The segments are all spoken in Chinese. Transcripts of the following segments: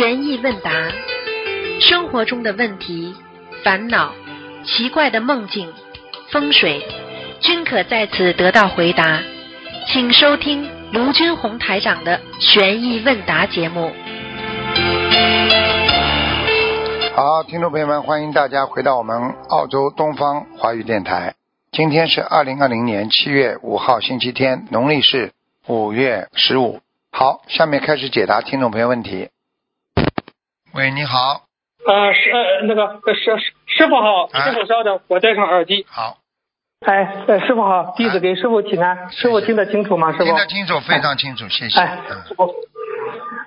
悬疑问答，生活中的问题、烦恼、奇怪的梦境、风水，均可在此得到回答。请收听卢军红台长的悬疑问答节目。好，听众朋友们，欢迎大家回到我们澳洲东方华语电台。今天是二零二零年七月五号，星期天，农历是五月十五。好，下面开始解答听众朋友问题。喂，你好，呃，师呃那个呃师师师傅好，哎师傅稍等，我戴上耳机。好，哎，呃师傅好，弟子给师傅请安，师傅听得清楚吗？师傅听？得清楚，非常清楚，谢谢。哎，嗯师傅，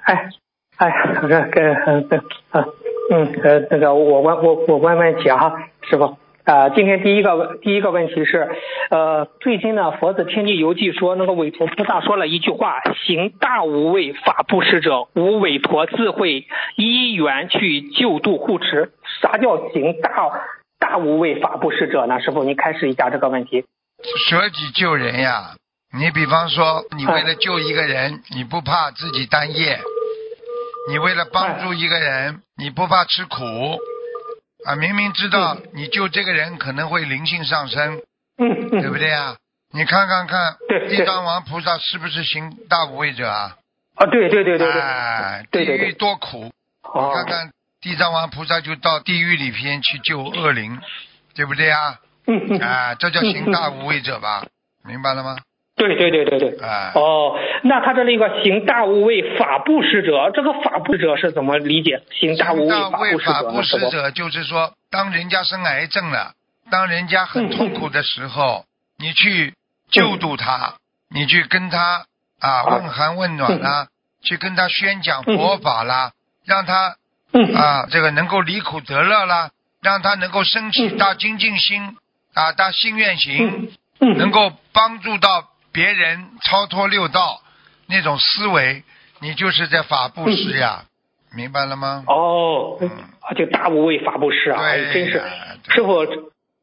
哎，哎，那个呃这呃嗯呃那个我问我我问问题哈，师傅。呃，今天第一个问第一个问题是，呃，最近呢，《佛子天地游记》说，那个韦陀菩萨说了一句话：“行大无畏，法布施者，无韦陀自会依缘去救度护持。”啥叫行大大无畏法布施者呢？师傅，您开始一下这个问题。舍己救人呀。你比方说，你为了救一个人，你不怕自己担业；你为了帮助一个人，你不怕吃苦。啊，明明知道你救这个人可能会灵性上升，嗯对不嗯，对啊？你看看看，地藏王菩萨是不是行大无畏者啊？啊，对对对对对，哎，地狱多苦，哦，看看地藏王菩萨就到地狱里边去救恶灵，对不对啊？嗯嗯，啊，这叫行大无畏者吧？明白了吗？对对对对对。啊，哦，那他的那个行大无畏法布施者，这个法布施者是怎么理解？行大无畏法布施者就是说，当人家生癌症了，当人家很痛苦的时候，你去救度他，你去跟他啊问寒问暖啦，去跟他宣讲佛法啦，让他嗯。啊这个能够离苦得乐啦，让他能够升起大精进心啊大心愿行，嗯。能够帮助到别人超脱六道那种思维，你就是在法布施呀，明白了吗？哦就大无畏法布施啊，对哎，真是师傅，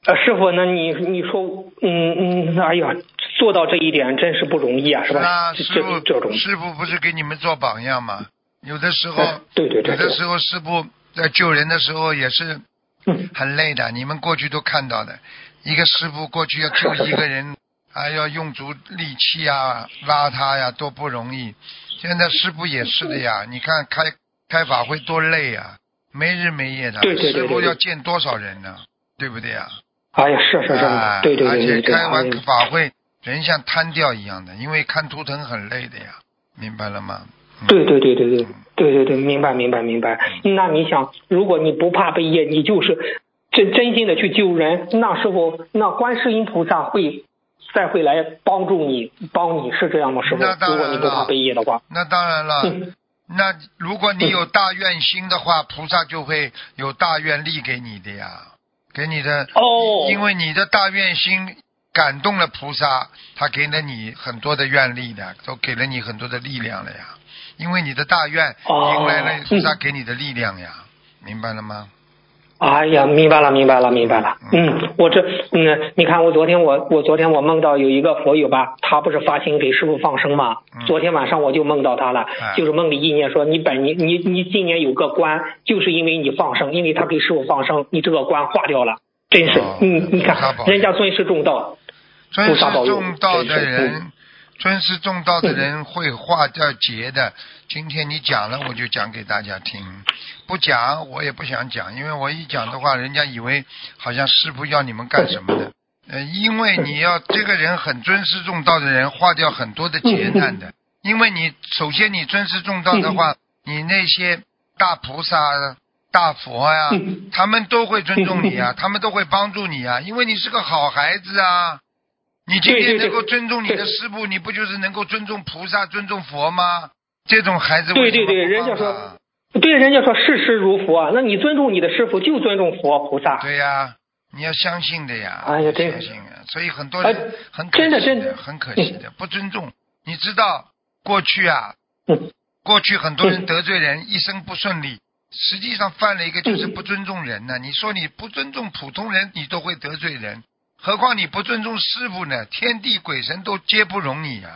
呃，师傅，那你你说，嗯嗯，哎呀，做到这一点真是不容易啊，是吧？那师傅这种，师傅不是给你们做榜样吗？有的时候哎，对对对对，有的时候师傅在救人的时候也是嗯很累的，你们过去都看到的。一个师傅过去要救一个人，还要用足力气啊，拉他呀，多不容易。现在师傅也是的呀，你看开开法会多累啊，没日没夜的。对对对对师傅要见多少人呢？对不对呀？哎呀，是是啊是，对对而且对对对，开完法会，人像瘫掉一样的，因为看图腾很累的呀，明白了吗？嗯对对对对对对对对，明白明白明白。嗯那你想，如果你不怕被业，你就是真真心的去救人，那师傅，那观世音菩萨会再会来帮助你，帮你是这样吗？师傅那，当然如果你不怕了被业的话，那当然了，嗯。那如果你有大愿心的话，菩萨就会有大愿力给你的呀，给你的，哦，因为你的大愿心感动了菩萨，他给了你很多的愿力的，都给了你很多的力量了呀，因为你的大愿哦。迎来了菩萨给你的力量呀，明白了吗？哎呀，明白了，明白了，明白了。嗯，我这，嗯，你看我昨天我我昨天我梦到有一个佛友吧，他不是发心给师傅放生嘛，嗯。昨天晚上我就梦到他了，哎。就是梦里意念说你本你你你今年有个官，就是因为你放生，因为他给师傅放生，你这个官化掉了，真是，嗯你你看人家尊师重道，菩萨保佑重道的人，尊师重道的人会化掉劫的。今天你讲了，我就讲给大家听；不讲，我也不想讲，因为我一讲的话，人家以为好像师傅要你们干什么的。呃，因为你要这个人很尊师重道的人，化掉很多的劫难的。因为你首先你尊师重道的话，你那些大菩萨、大佛呀、嗯他们都会尊重你啊，他们都会帮助你啊，因为你是个好孩子啊。你今天能够尊重你的师傅，你不就是能够尊重菩萨、尊重佛吗？这种孩子对对对不人家说对，人家说视师如佛啊，那你尊重你的师傅就尊重佛菩萨，对呀、你要相信的呀，哎呀真相信啊！所以很多哎人很可惜真的真的。很可惜的，不尊重。你知道过去啊，嗯。过去很多人得罪人，一生不顺利，实际上犯了一个就是嗯。不尊重人呢。你说你不尊重普通人，你都会得罪人，何况你不尊重师傅呢？天地鬼神都皆不容你呀、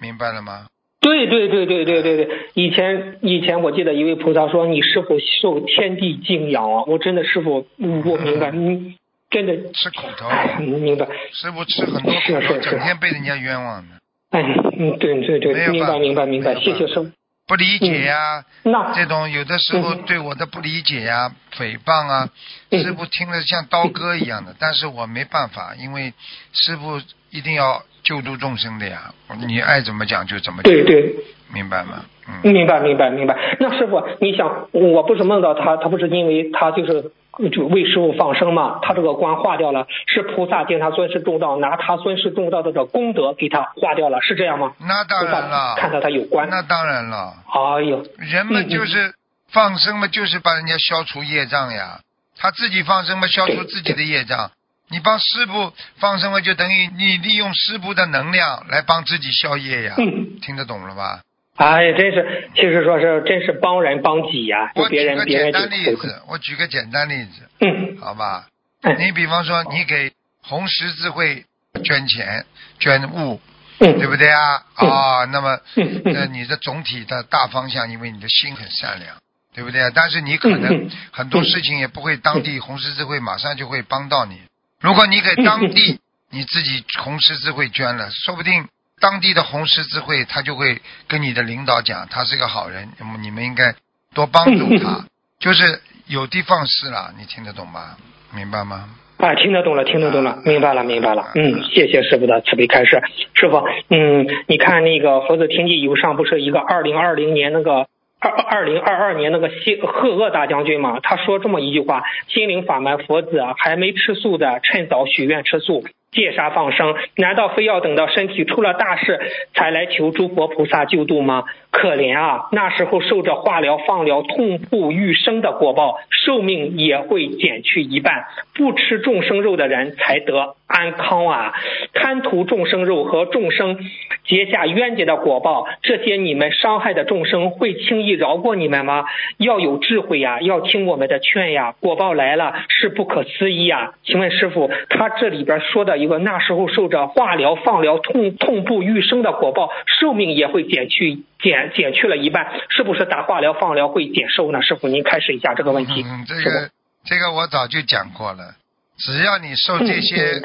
明白了吗？对对对对对对对，以前以前我记得一位菩萨说，你师傅受天地敬仰啊，我真的师傅，嗯我明白，你，真的吃苦头，嗯 明白，师傅吃很多苦头，整天被人家冤枉的，哎，嗯，对对对，明白明白明白，谢谢师傅。不理解呀、那这种有的时候嗯对我的不理解呀、诽谤啊，嗯。师傅听了像刀割一样的，但是我没办法，因为师傅一定要救度众生的呀，你爱怎么讲就怎么讲，对对，明白吗？嗯，明白明白明白。那师傅，你想，我不是梦到他，他不是因为他就是就为师傅放生嘛，他这个关化掉了，是菩萨见他尊师重道，拿他尊师重道的这功德给他化掉了，是这样吗？那当然了，看到他有关。那当然了，哎呦，人们就是放生嘛，就是帮人家消除业障呀。他自己放生嘛，消除自己的业障。你帮师傅放生嘛，就等于你利用师傅的能量来帮自己消业呀。嗯，听得懂了吧？哎，真是，其实说是真是帮人帮己呀、就我举个别人别人简单例子，我举个简单例子，嗯好吧？嗯你比方说，你给红十字会捐钱、捐物，嗯，对不对啊？嗯啊，那么嗯呃，嗯你的总体的大方向，因为你的心很善良，对不对？但是你可能很多事情也不会当地红十字会马上就会帮到你。如果你给当地你自己红十字会捐了，说不定当地的红十字会他就会跟你的领导讲，他是个好人，那么你们应该多帮助他，就是有的放矢了，你听得懂吗？明白吗？啊，听得懂了，听得懂了，明白了，明白了。嗯，谢谢师傅的慈悲开示。师傅，嗯，你看那个佛子天地游上不是一个二零二零年那个二二零二二年那个西赫鄂大将军嘛？他说这么一句话：心灵法门佛子啊，还没吃素的，趁早许愿吃素。戒杀放生，难道非要等到身体出了大事才来求诸佛菩萨救度吗？可怜啊！那时候受着化疗、放疗、痛不欲生的果报，寿命也会减去一半。不吃众生肉的人才得安康啊！贪图众生肉和众生结下冤结的果报，这些你们伤害的众生会轻易饶过你们吗？要有智慧呀，要听我们的劝呀！果报来了是不可思议呀！请问师傅，他这里边说的一个那时候受着化疗、放疗、痛痛不欲生的果报，寿命也会减去减减去了一半，是不是打化疗、放疗会减寿呢？师傅，您开始一下这个问题。嗯，这个这个我早就讲过了，只要你受这些、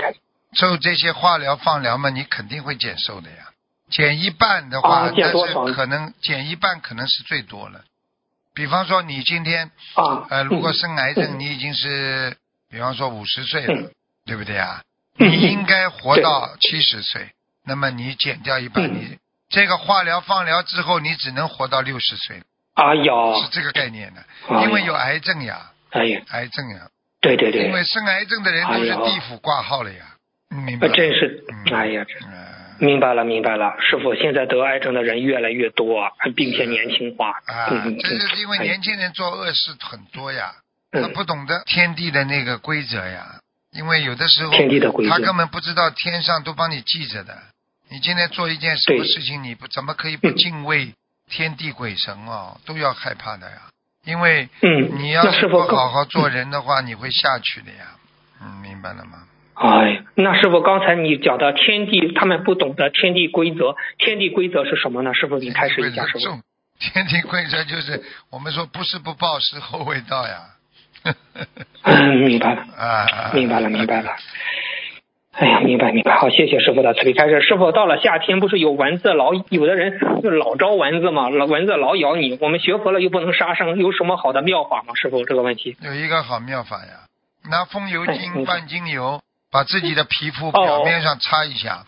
受这些化疗、放疗嘛，你肯定会减寿的呀。减一半的话，但是可能减一半可能是最多了。比方说你今天啊，呃，如果嗯生癌症，你已经是比方说五十岁了，嗯对不对啊？嗯你应该活到七十岁，那么你减掉一半，嗯你这个化疗、放疗之后，你只能活到六十岁，哎呀，是这个概念的。哎因为有癌症呀，哎呀，癌症呀，对对对。因，为生癌症的人都是地府挂号了呀，你明白？真是嗯，哎呀，明白了明白了，师傅，现在得癌症的人越来越多，并且年轻化。啊，嗯这就是因为哎年轻人做恶事很多呀，他嗯不懂得天地的那个规则呀。因为有的时候天地的规则。他根本不知道天上都帮你记着的。你今天做一件什么事情，你不怎么可以不嗯敬畏天地鬼神哦？都要害怕的呀。因为嗯，你要不好好做人的话，你会下去的呀。嗯，明白了吗？哎，那师傅刚才你讲的天地，他们不懂得天地规则，天地规则是什么呢？师傅，你开始一下，师傅。重天地规则就是我们说不是不报，时候未到呀。嗯，明白了。啊，明白了，明白了。哎呀，明白明白，好，谢谢师傅的慈悲开示。师傅，到了夏天，不是有蚊子老，有的人就老招蚊子嘛，老蚊子老咬你。我们学佛了又不能杀生，有什么好的妙法吗？师傅，这个问题。有一个好妙法呀，拿风油哎精你说拌精油，把自己的皮肤哦表面上擦一下，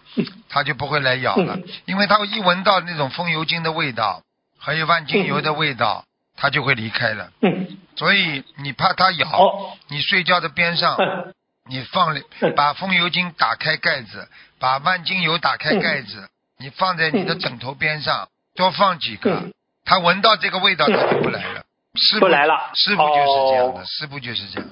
它就不会来咬了嗯，因为它一闻到那种风油精的味道，还有万精油的味道，它就会离开了。嗯，所以你怕它咬，哦，你睡觉的边上嗯你放把风油精打开盖子，把万金油打开盖子，你放在你的枕头边上，多放几个嗯，它闻到这个味道，他就不来了。师傅不来了师傅就是这样的，哦师傅就是这样。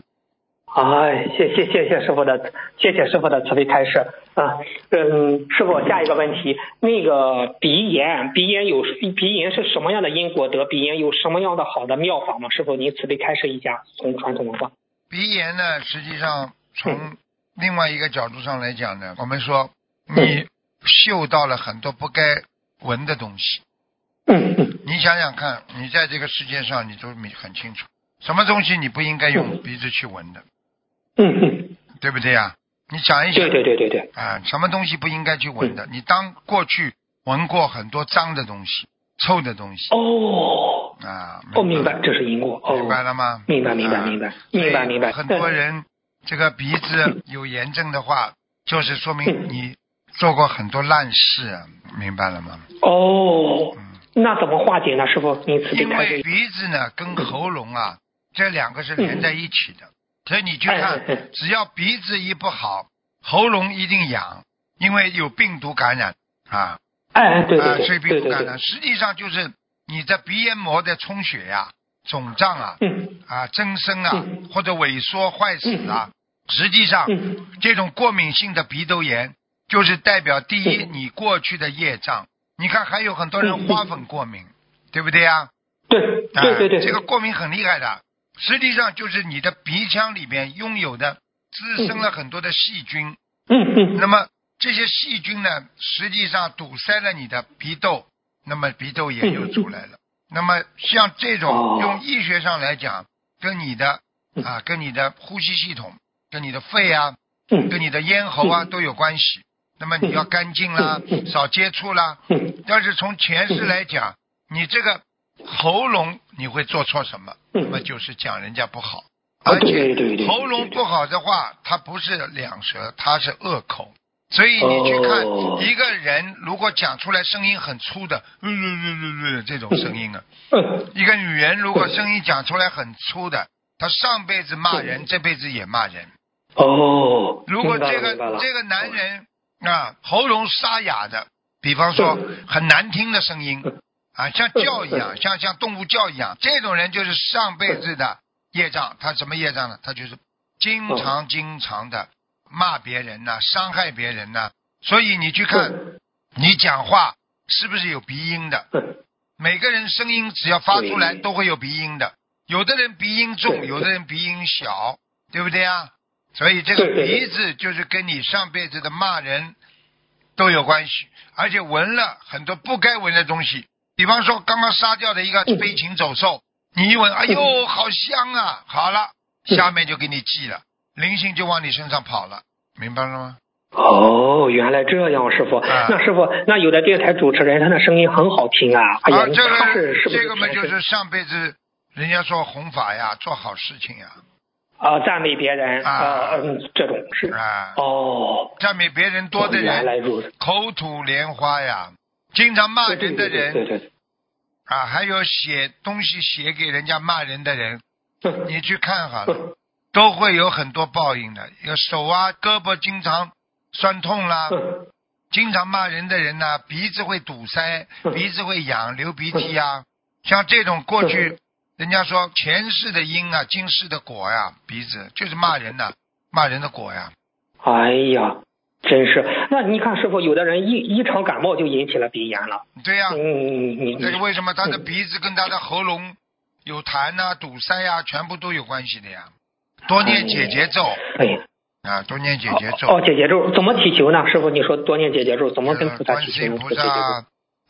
哎，谢谢谢谢师傅的谢谢师傅的慈悲开示啊，嗯，师傅下一个问题，那个鼻炎，鼻炎有鼻炎是什么样的因果得鼻炎？有什么样的好的妙法吗？师傅您慈悲开示一下，从传统文化。鼻炎呢，实际上从嗯另外一个角度上来讲呢，我们说你嗅到了很多不该闻的东西，你想想看，你在这个世界上，你都很清楚，什么东西你不应该用鼻子去闻的，嗯嗯，对不对呀？你想一想，对对对对对，啊，什么东西不应该去闻的？你当过去闻过很多脏的东西、臭的东西。哦。啊，哦，明白，这是因果。哦，明白了吗？明白明白啊。明白明白。明白，很多人这个鼻子 有炎症的话，就是说明你做过很多烂事，啊明白了吗？哦，嗯，那怎么化解呢？师傅，您慈悲因。为鼻子呢跟喉咙啊这两个是连在一起的，所以你去看只要鼻子一不好，喉咙一定痒，因为有病毒感染啊。哎哎，对啊，对所以病毒感染，，实际上就是你的鼻咽膜的充血呀、肿胀啊、嗯。啊增生啊嗯，或者萎缩坏死啊，实际上嗯。这种过敏性的鼻窦炎，就是代表第一嗯。你过去的业障。你看还有很多人花粉过敏，对不对呀？对啊对对对，这个过敏很厉害的，实际上就是你的鼻腔里面拥有的滋生了很多的细菌。嗯嗯。那么这些细菌呢，实际上堵塞了你的鼻窦，那么鼻窦炎就出来了。那么像这种哦。用医学上来讲，跟你的啊，跟你的呼吸系统、跟你的肺啊、嗯跟你的咽喉啊都有关系。那么你要干净啦，少接触啦。嗯但是从前世来讲，你这个喉咙你会做错什么？那么嗯，就是讲人家不好，哦而且喉咙不好的话，它不是两舌，它是恶口。所以你去看哦一个人，如果讲出来声音很粗的，呃呃呃呃这种声音啊，嗯一个女人如果声音讲出来很粗的，她上辈子骂人，这辈子也骂人。哦，如果这个这个男人啊喉咙沙哑的，比方说很难听的声音啊，像叫一样，像像动物叫一样，这种人就是上辈子的业障。他什么业障呢？他就是经常经常的骂别人呐、伤害别人呐、所以你去看，你讲话是不是有鼻音的？嗯。每个人声音只要发出来都会有鼻音的，有的人鼻音重，有的人鼻音小，对不对啊？所以这个鼻子就是跟你上辈子的骂人都有关系，而且闻了很多不该闻的东西，比方说刚刚杀掉的一个嗯。飞禽走兽，你一闻，哎呦，好香啊！好了，嗯。下面就给你记了，灵性就往你身上跑了，明白了吗？哦，原来这样，师傅。啊。那师傅，那有的电台主持人他的声音很好听啊，哎呀，啊，这他个是是不是这个嘛，就是上辈子人家说弘法呀，做好事情呀，啊赞美别人啊。啊嗯这种是啊，哦，赞美别人多的人，口吐莲花呀，经常骂人的人对对对。啊，还有写东西写给人家骂人的人，你去看好了，嗯都会有很多报应的。有手啊、胳膊经常酸痛啦，嗯经常骂人的人呢、鼻子会堵塞，嗯鼻子会痒，流鼻涕呀、像这种过去，人家说前世的因啊，今世的果呀、鼻子就是骂人呐、骂人的果呀。哎呀，真是。那你看，师傅，有的人一一场感冒就引起了鼻炎了。对呀、嗯，你你这是为什么他的嗯鼻子跟他的喉咙有痰呐、堵塞呀、全部都有关系的呀？多念解结咒哎呀，啊，多念解结咒。哦，解结咒怎么祈求呢？师傅，你说多念解结咒，怎么跟呃菩萨祈求呢？观世音菩这个解结咒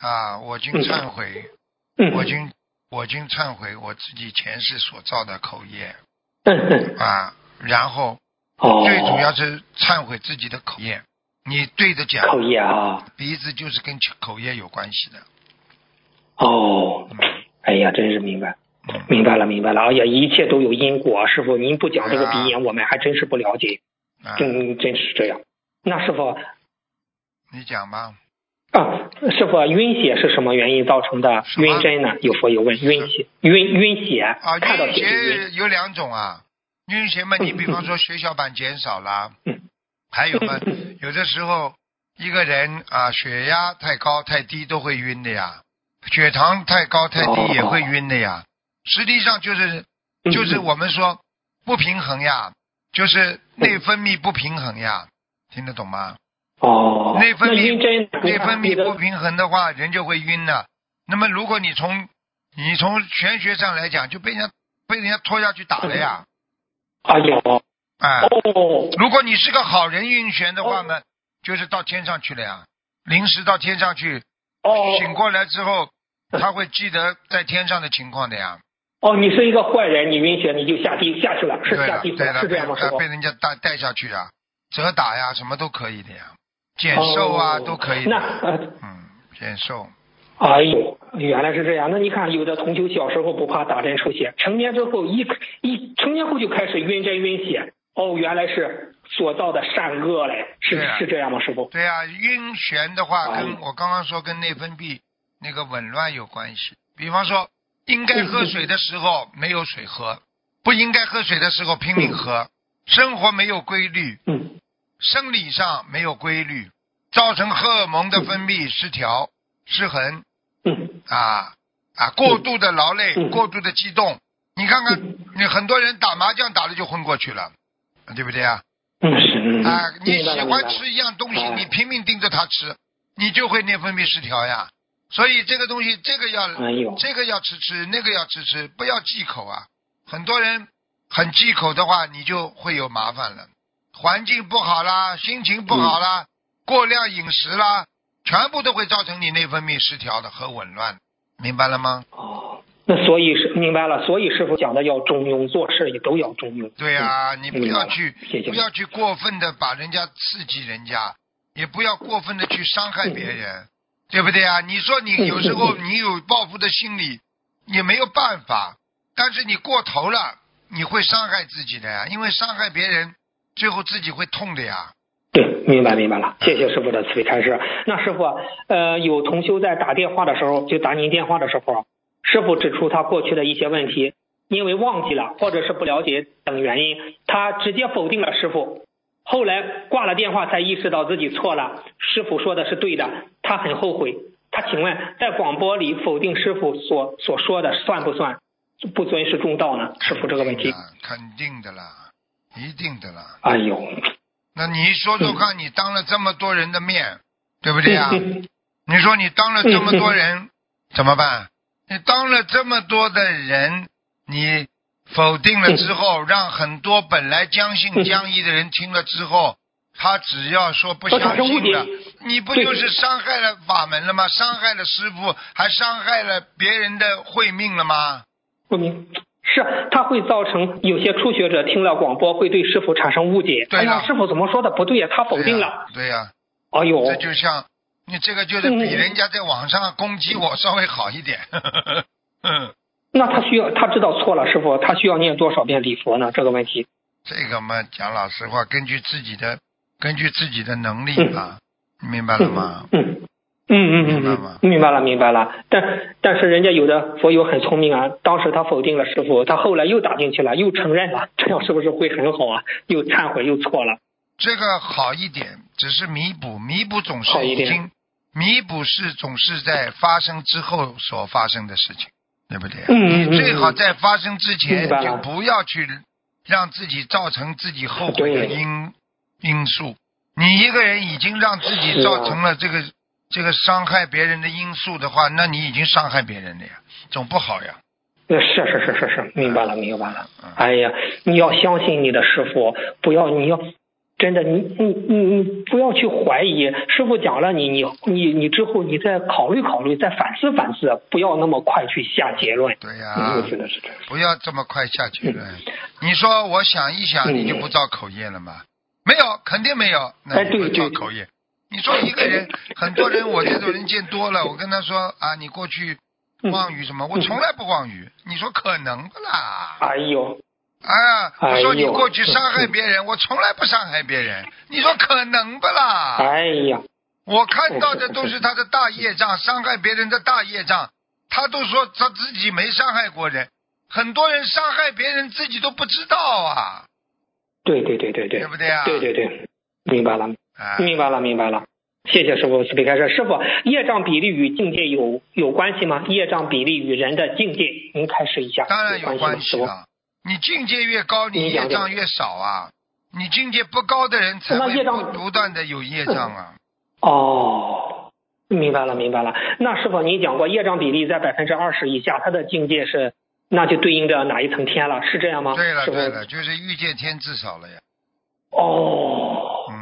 萨啊，我今忏悔，嗯我今我今忏悔我自己前世所造的口业啊，然后哦，最主要是忏悔自己的口业。你对着讲，口业啊，鼻子就是跟口业有关系的。哦，嗯哎呀，真是明白。嗯，明白了，明白了。哎呀，一切都有因果。师傅，您不讲这个啊鼻炎，我们还真是不了解。啊，真真是这样。那师傅你讲吧。啊，师傅，晕血是什么原因造成的晕针呢？有佛有问，晕血，晕晕血，啊，看到晕血就晕。有两种啊，晕血嘛，你比方说血小板减少了，嗯 还有嘛，有的时候一个人啊血压太高太低都会晕的呀，血糖太高太低也会晕的呀。实际上就是嗯就是我们说不平衡呀，就是内分泌不平衡呀，听得懂吗？哦，内分泌，内分泌不平衡的话，人就会晕的。那么如果你从你从玄学上来讲，就被人家被人家拖下去打了呀，哎呦，哎、哦，如果你是个好人晕眩的话呢，就是到天上去了呀，临时到天上去，哦，醒过来之后他会记得在天上的情况的呀。哦，你是一个坏人，你晕血你就下地下去了，是下地对了，是这样被？被人家带带下去啊，折打呀，什么都可以的呀，减寿啊、哦都可以。那呃，嗯，减寿。哎呦，原来是这样。那你看，有的同学小时候不怕打针出血，成年之后一一成年后就开始晕针晕血。哦，原来是所造的善恶嘞，是、啊是这样吗，师傅？对啊、晕眩的话，哎跟我刚刚说跟内分泌那个紊乱有关系。比方说，应该喝水的时候没有水喝，不应该喝水的时候拼命喝，生活没有规律，嗯生理上没有规律，造成荷尔蒙的分泌失调、失衡嗯啊啊，过度的劳累、嗯过度的激动。你看看嗯，你很多人打麻将打了就昏过去了，对不对啊？嗯是嗯啊，你喜欢吃一样东西，哎你拼命盯着它吃，你就会内分泌失调呀。所以这个东西，这个要这个要吃吃，那个要吃吃，不要忌口啊。很多人很忌口的话，你就会有麻烦了。环境不好啦，心情不好啦，过量饮食啦，全部都会造成你内分泌失调的和紊乱，明白了吗？哦，那所以是明白了，所以师傅讲的要中庸，做事也都要中庸。对呀、你不要去不要去过分的把人家刺激人家，也不要过分的去伤害别人，对不对啊？你说你嗯有时候嗯你有报复的心理，也没有办法，但是你过头了，你会伤害自己的呀，因为伤害别人，最后自己会痛的呀。对，明白明白了，谢谢师傅的慈悲开示。那师傅，呃，有同修在打电话的时候，就打您电话的时候，师傅指出他过去的一些问题，因为忘记了或者是不了解等原因，他直接否定了师傅。后来挂了电话才意识到自己错了，师傅说的是对的，他很后悔。他请问，在广播里否定师傅所所说的算不算不尊师重道呢？师傅这个问题，肯定的啦，一定的啦。哎呦，那你说说看，你当了这么多人的面，对不对呀？嗯你说你当了这么多人，怎么办？你当了这么多的人，你否定了之后，让很多本来将信将疑的人听了之后，他只要说不相信了，你不就是伤害了法门了吗？伤害了师傅，还伤害了别人的慧命了吗？不明是，它会造成有些初学者听了广播会对师傅产生误解。对呀，师傅怎么说的不对呀？他否定了。对呀、哎呦，这就像你这个就是比人家在网上攻击我稍微好一点。嗯，那他需要他知道错了，师傅他需要念多少遍礼佛呢？这个问题。这个嘛，讲老实话，根据自己的根据自己的能力吧，你明白了吗？嗯嗯嗯嗯明白吗嗯，明白了明白了。但但是人家有的佛友很聪明啊，当时他否定了师傅，他后来又打进去了，又承认了，这样是不是会很好啊？又忏悔又错了。这个好一点，只是弥补，弥补总是已经，弥补是总是在发生之后所发生的事情，对不对？嗯嗯嗯你最好在发生之前就不要去让自己造成自己后悔的因因素。你一个人已经让自己造成了这个这个伤害别人的因素的话，那你已经伤害别人了呀，总不好呀。呃是是是是是，明白了明白了。嗯哎呀，你要相信你的师傅，不要你要真的你你你你不要去怀疑师傅讲了你你你你之后你再考虑考虑，再反思反思，不要那么快去下结论。对呀、嗯我觉得是这样。不要这么快下结论。你说我想一想，嗯你就不造口业了吗？没有，肯定没有，那对造口业。你说一个人，很多人，我这种人见多了，我跟他说啊，你过去嗯妄语什么？我从来不妄语。你说可能不啦？哎呦，啊，我说你过去伤害别人，我从来不伤害别人。你说可能不啦？哎呀，我看到的都是他的大业障，伤害别人的大业障。他都说他自己没伤害过人，很多人伤害别人自己都不知道啊，对对对对对对，不对啊？对对对，明白了。啊，明白了，明白了。谢谢师傅慈悲开示。师傅，业障比例与境界有有关系吗？业障比例与人的境界，您开始一下。当然有有关系了。你境界越高，你业障越少啊。你境界不高的人才会那业障不不断的有业障啊。傅哦，明白了，明白了。那师傅，您讲过业障比例在百分之二十以下，他的境界是，那就对应着哪一层天了？是这样吗？对了对了，就是欲界天至少了呀。哦，嗯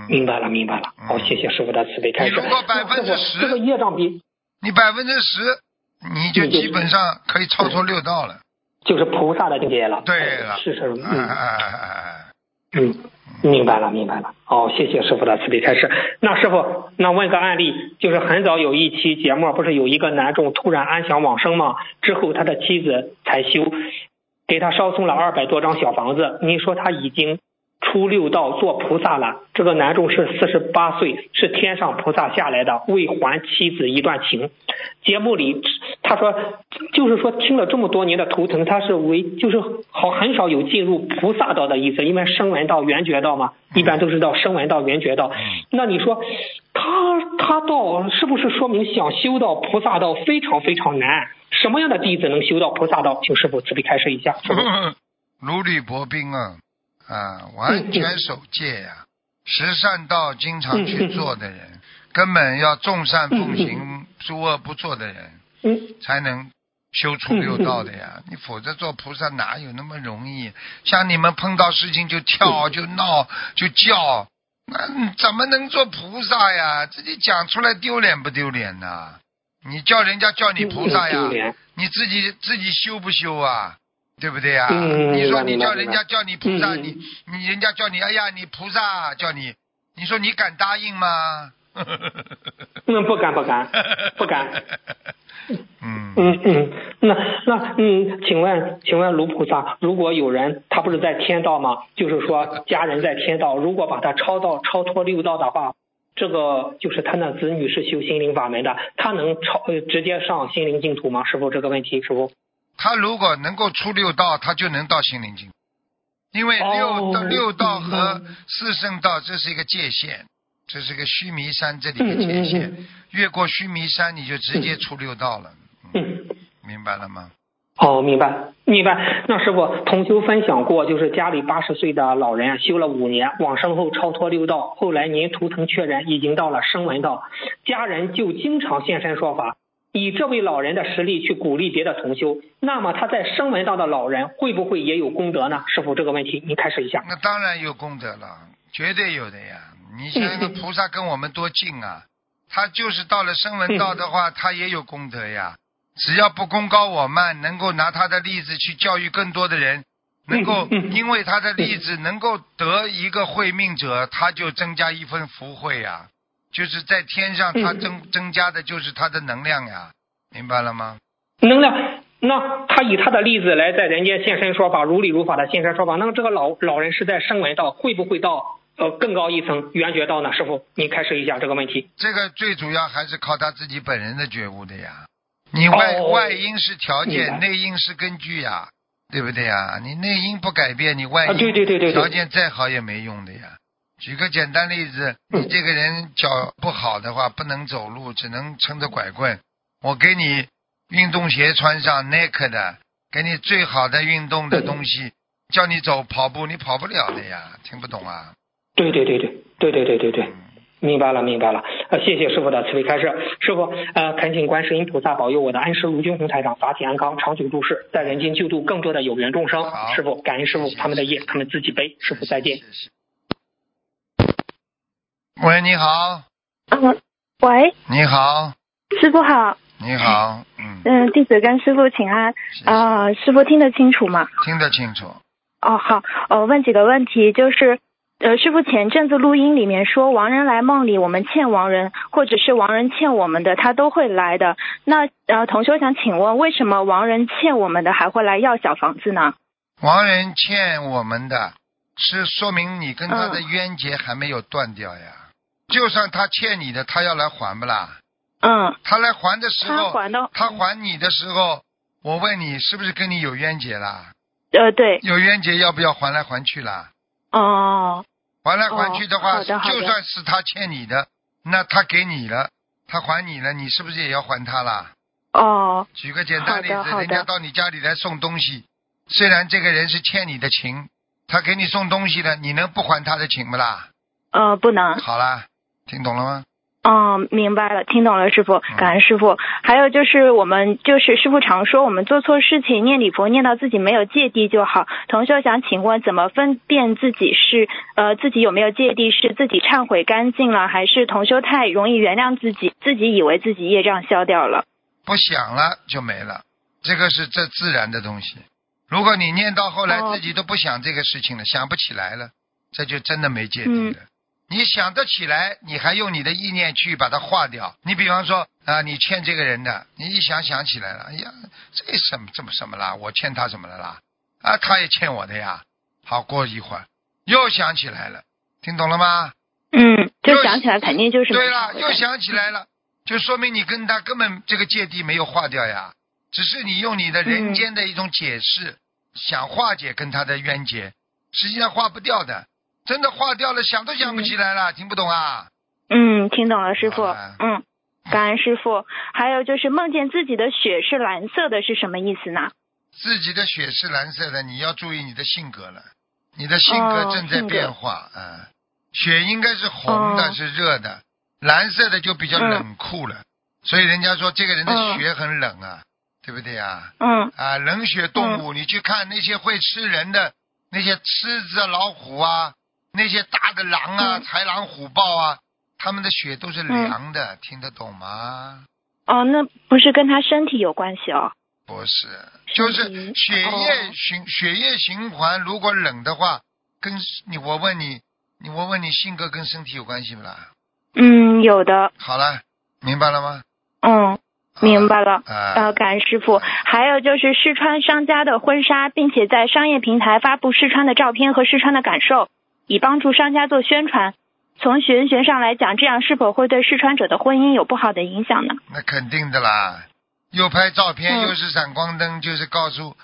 明白了，明白了。嗯好，谢谢师傅的慈悲开示。你如果那师傅10%这个业障比，你百分之十，你就基本上可以超出六道了。就是菩萨的境界了。对了，是是，哎哎哎哎哎，嗯，明白了明白了。好，谢谢师傅的慈悲开示。那师傅，那问个案例，就是很早有一期节目，不是有一个男众突然安详往生吗？之后他的妻子才修，给他烧送了二百多张小房子。你说他已经。出六道做菩萨了，这个男众是四十八岁，是天上菩萨下来的，为还妻子一段情。节目里他说，就是说听了这么多年的图腾，他是为就是好很少有进入菩萨道的意思，因为声闻道、缘觉道嘛，一般都是到声闻道、缘觉道。那你说他他道是不是说明想修到菩萨道非常非常难？什么样的弟子能修到菩萨道？请师傅慈悲开示一下。如履 薄冰啊。啊，完全守戒呀！十善道经常去做的人，根本要众善奉行，诸恶不作的人，才能修出六道的呀！你否则做菩萨哪有那么容易？像你们碰到事情就跳就闹就叫，那怎么能做菩萨呀？自己讲出来丢脸不丢脸呐？你叫人家叫你菩萨呀？你自己自己修不修啊？对不对呀？你说你叫人家叫你菩萨，你你人家叫你哎呀，你菩萨叫你，你说你敢答应吗？嗯，不敢不敢不敢。嗯嗯嗯，那那嗯，请问请问卢菩萨，如果有人他不是在天道吗？就是说家人在天道，如果把他超到超脱六道的话，这个就是他那子女是修心灵法门的，他能超直接上心灵净土吗？师傅这个问题，师傅。他如果能够出六道，他就能到心灵境，因为六道六道和四圣道这是一个界限，这是个须弥山这里的界限，越过须弥山你就直接出六道了。嗯，明白了吗？哦，明白，明白。那师傅同修分享过，就是家里八十岁的老人修了五年，往生后超脱六道，后来您图腾确认已经到了声闻道，家人就经常现身说法。以这位老人的实力去鼓励别的同修，那么他在声闻道的老人会不会也有功德呢？师傅这个问题，您开始一下。那当然有功德了，绝对有的呀！你想想，菩萨跟我们多近啊！他就是到了声闻道的话，他也有功德呀。只要不功高我慢，能够拿他的例子去教育更多的人，能够因为他的例子能够得一个慧命者，他就增加一份福慧呀。就是在天上，它增增加的就是它的能量呀，明白了吗？能量，那他以他的例子来在人间现身说法，如理如法的现身说法。那么这个老老人是在声闻道，会不会到呃更高一层圆觉道呢？师傅，你开始一下这个问题。这个最主要还是靠他自己本人的觉悟的呀。你外外因是条件，内因是根据呀，对不对呀？你内因不改变，你外因条件再好也没用的呀。举个简单例子，你这个人脚不好的话，不能走路，只能撑着拐棍。我给你运动鞋穿上，Nike 的，给你最好的运动的东西，叫你走跑步，你跑不了的呀，听不懂啊？对对对对对对对对对，明白了明白了。呃，谢谢师傅的慈悲开示，师傅呃，恳请观世音菩萨保佑我的恩师卢军红台长法体安康，长久住世，在人间救度更多的有缘众生。师傅，感恩师傅，他们的业他们自己背。师傅再见。喂，你好。嗯，喂。你好。师傅好。你好，嗯。嗯，弟子跟师傅请安。啊，师傅听得清楚吗？听得清楚。哦，好。呃，问几个问题，就是，呃，师傅前阵子录音里面说，亡人来梦里，我们欠亡人，或者是亡人欠我们的，他都会来的。那呃，同修想请问，为什么亡人欠我们的还会来要小房子呢？亡人欠我们的是说明你跟他的冤结还没有断掉呀。就算他欠你的，他要来还不啦？嗯。他来还的时候，他还的，他还你的时候，我问你，是不是跟你有冤结啦？呃，对。有冤结，要不要还来还去啦？哦。还来还去的话，就算是他欠你的，那他给你了，他还你了，你是不是也要还他啦？哦。举个简单例子，人家到你家里来送东西，虽然这个人是欠你的情，他给你送东西了，你能不还他的情不啦？呃，不能。好啦。听懂了吗？嗯，明白了，听懂了，师傅，感恩师傅。还有就是我们就是师傅常说，我们做错事情念礼佛念到自己没有芥蒂就好。同学想请问，怎么分辨自己是呃自己有没有芥蒂？是自己忏悔干净了，还是同修太容易原谅自己，自己以为自己业障消掉了？不想了就没了，这个是这自然的东西。如果你念到后来哦自己都不想这个事情了，想不起来了，这就真的没芥蒂了。你想得起来，你还用你的意念去把它化掉。你比方说啊，你欠这个人的，你一想想起来了，哎呀，这什么这么什么啦？我欠他什么了啦？啊，他也欠我的呀。好，过一会儿又想起来了，听懂了吗？嗯，就又想起来肯定就是对了，又想起来了，就说明你跟他根本这个芥蒂没有化掉呀，只是你用你的人间的一种解释、想化解跟他的冤结，实际上化不掉的，真的化掉了，想都想不起来了，听不懂啊？嗯，听懂了，师傅。嗯，感恩师傅。还有就是梦见自己的血是蓝色的，是什么意思呢？自己的血是蓝色的，你要注意你的性格了，你的性格哦正在变化，嗯，血应该是红的，哦。是热的，蓝色的就比较嗯冷酷了，所以人家说这个人的嗯。血很冷啊，对不对啊？嗯。啊，冷血动物，你去看那些会吃人的那些狮子啊、老虎啊，那些大的狼啊、嗯豺狼虎豹啊，他们的血都是凉的，听得懂吗？哦，那不是跟他身体有关系哦。不是，就是血液哦循、血液循环，如果冷的话，跟你我问你，你我问你性格跟身体有关系不啦？嗯，有的。好了，明白了吗？嗯，明白了。啊、呃，感恩师傅。还有就是试穿商家的婚纱，并且在商业平台发布试穿的照片和试穿的感受，以帮助商家做宣传。从玄学上来讲，这样是否会对试穿者的婚姻有不好的影响呢？那肯定的啦，又拍照片，嗯又是闪光灯，就是告诉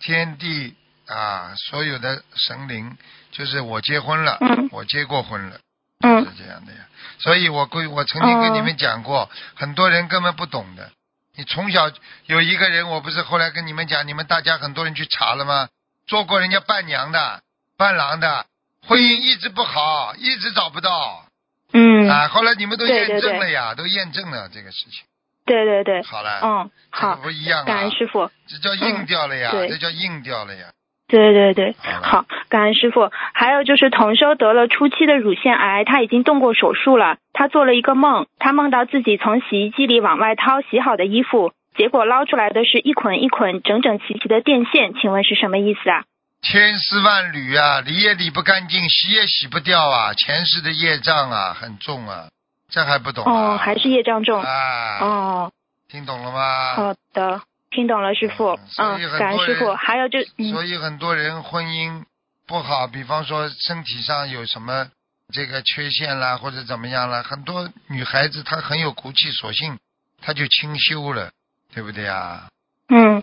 天地啊，所有的神灵，就是我结婚了，嗯我结过婚了，嗯是这样的呀。所以我归我曾经跟你们讲过，很多人根本不懂的。你从小有一个人，我不是后来跟你们讲，你们大家很多人去查了吗？做过人家伴娘的、伴郎的，婚姻一直不好，一直找不到。嗯，啊，后来你们都验对对对证了呀，都验证了这个事情。对对对，好了，嗯，好，不一样啊感恩，师傅。这叫硬掉了呀，这叫硬掉了呀。对对对，好感恩师傅。还有就是同修得了初期的乳腺癌，他已经动过手术了。他做了一个梦，他梦到自己从洗衣机里往外掏洗好的衣服，结果捞出来的是一捆一捆整整齐齐的电线，请问是什么意思啊？千丝万缕啊，理也理不干净，洗也洗不掉啊，前世的业障啊很重啊，这还不懂啊？哦，还是业障重。啊，哦，听懂了吗？好的，听懂了，师傅嗯。感恩师傅。还有就，嗯所以很多人婚姻不好，比方说身体上有什么这个缺陷啦，或者怎么样啦，很多女孩子她很有骨气，索性她就清修了，对不对啊？嗯，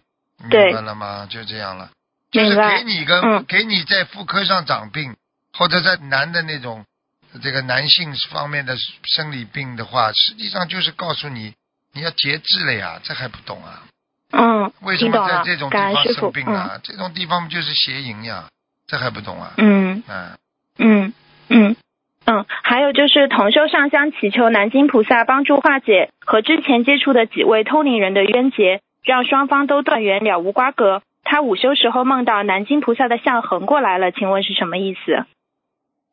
对明白了吗？就这样了，就是给你一个、嗯给你在妇科上长病，或者在男的那种这个男性方面的生理病的话，实际上就是告诉你你要节制了呀，这还不懂啊？嗯，为什么在这种，地方生。病啊？这种地方就是邪淫呀，这还不懂啊？嗯。嗯，嗯嗯嗯，还有就是同修上香祈求南京菩萨帮助化解和之前接触的几位通灵人的冤结，让双方都断缘了无瓜葛。他午休时候梦到南京菩萨的像横过来了，请问是什么意思？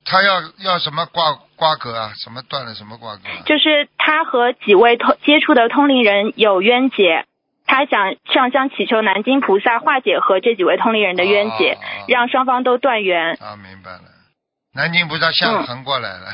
他要要什么瓜瓜葛啊？什么断了什么瓜葛、啊？就是他和几位通接触的通灵人有冤结，他想上香祈求南京菩萨化解和这几位通灵人的冤结，哦哦让双方都断缘。啊，明白了。南京菩萨像嗯横过来了。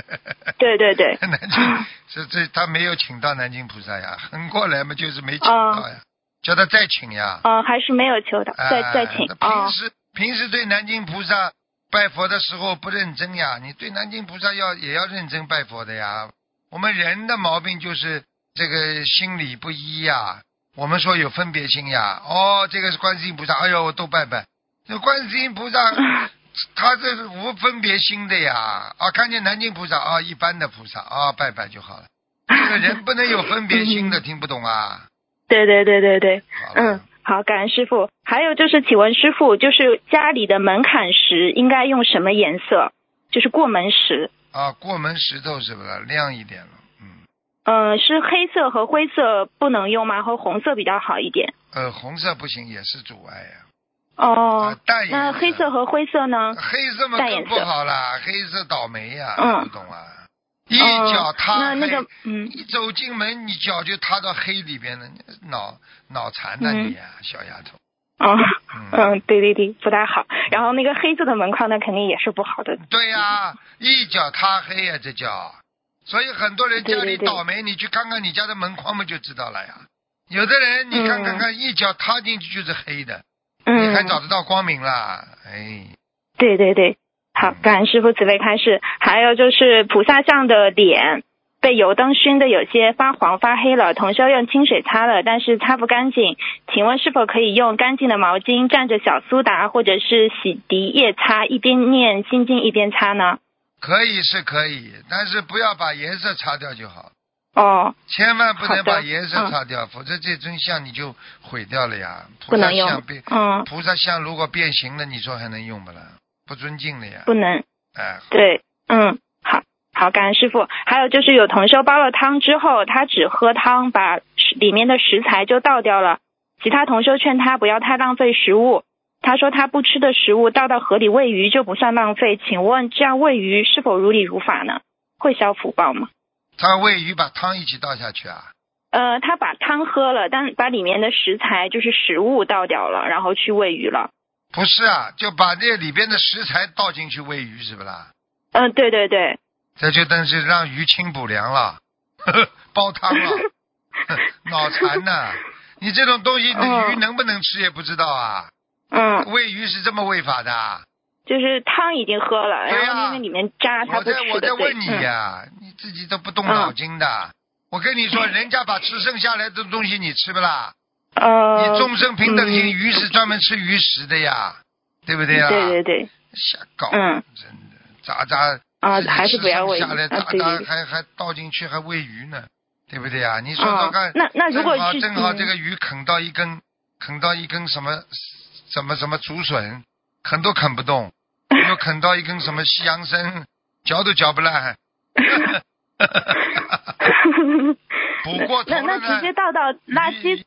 对对对，南京 这这他没有请到南京菩萨呀，横过来嘛就是没请到呀，叫他再请呀。哦、还是没有求的，再哎再请平。时、平时对南京菩萨拜佛的时候不认真呀，你对南京菩萨要也要认真拜佛的呀。我们人的毛病就是这个心理不一呀。我们说有分别心呀，哦，这个是观世音菩萨，哎呦，我都拜拜。那观世音菩萨，他这是无分别心的呀。啊，看见南京菩萨啊，一般的菩萨啊，拜拜就好了。这个人不能有分别心的，听不懂啊？对对对对对。嗯，好，感恩师傅。还有就是，请问师傅，就是家里的门槛石应该用什么颜色？就是过门石。啊，过门石头是不是亮一点了？嗯。嗯、是黑色和灰色不能用吗？和红色比较好一点。呃，红色不行，也是阻碍呀、哦啊。，淡颜色那黑色和灰色呢？黑色嘛更不好啦，黑色倒霉呀、嗯不懂啊？一脚踏黑，那那个嗯一走进门，你脚就踏到黑里边了，你脑脑残呐、嗯你啊，小丫头。哦嗯，嗯，对对对，不太好。然后那个黑色的门框，那肯定也是不好的。对呀、一脚踏黑呀、这叫。所以很多人家里对对对倒霉，你去看看你家的门框嘛，就知道了呀。有的人你看看看，一脚踏进去就是黑的，嗯，你还找得到光明啦？哎，对对对，好，感恩师傅慈悲开示。还有就是菩萨像的脸被油灯熏的有些发黄发黑了，同修用清水擦了，但是擦不干净。请问是否可以用干净的毛巾蘸着小苏打或者是洗涤液擦，一边念心经一边擦呢？可以是可以，但是不要把颜色擦掉就好，哦，千万不能把颜色嗯擦掉，否则这尊像你就毁掉了呀。不菩萨能用像变，嗯，菩萨像如果变形了，你说还能用不啦？不尊敬的呀。不能。哎，对，嗯，好，好，感恩师傅。还有就是有同修煲了汤之后，他只喝汤，把里面的食材就倒掉了。其他同修劝他不要太浪费食物，他说他不吃的食物倒到河里喂鱼就不算浪费。请问这样喂鱼是否如理如法呢？会消福报吗？他喂鱼把汤一起倒下去啊？呃，他把汤喝了，但把里面的食材就是食物倒掉了，然后去喂鱼了。不是啊，就把这里边的食材倒进去喂鱼，是不啦？嗯、对对对，这就等是让鱼清补凉了，呵 呵煲汤了，呵 脑残呐！你这种东西，那嗯鱼能不能吃也不知道啊？嗯，喂鱼是这么喂法的啊？就是汤已经喝了，然后因为里面渣他我在我在问你嗯呀、你自己都不动脑筋的。我跟你说，人家把吃剩下来的东西你吃不啦？呃，你众生平等心，嗯鱼是专门吃鱼食的呀，对不对啊？对对对，瞎搞，嗯真的渣渣啊，还是不要喂下来啊，渣渣。还还倒进去还喂鱼呢，对不对啊？你说哦说看，那那如果是正好正好嗯这个鱼啃到一根，啃到一根什么什么什么竹笋，啃都啃不动，又啃到一根什么西洋参，嚼都嚼不烂。补过头那了呢那直接，倒到垃圾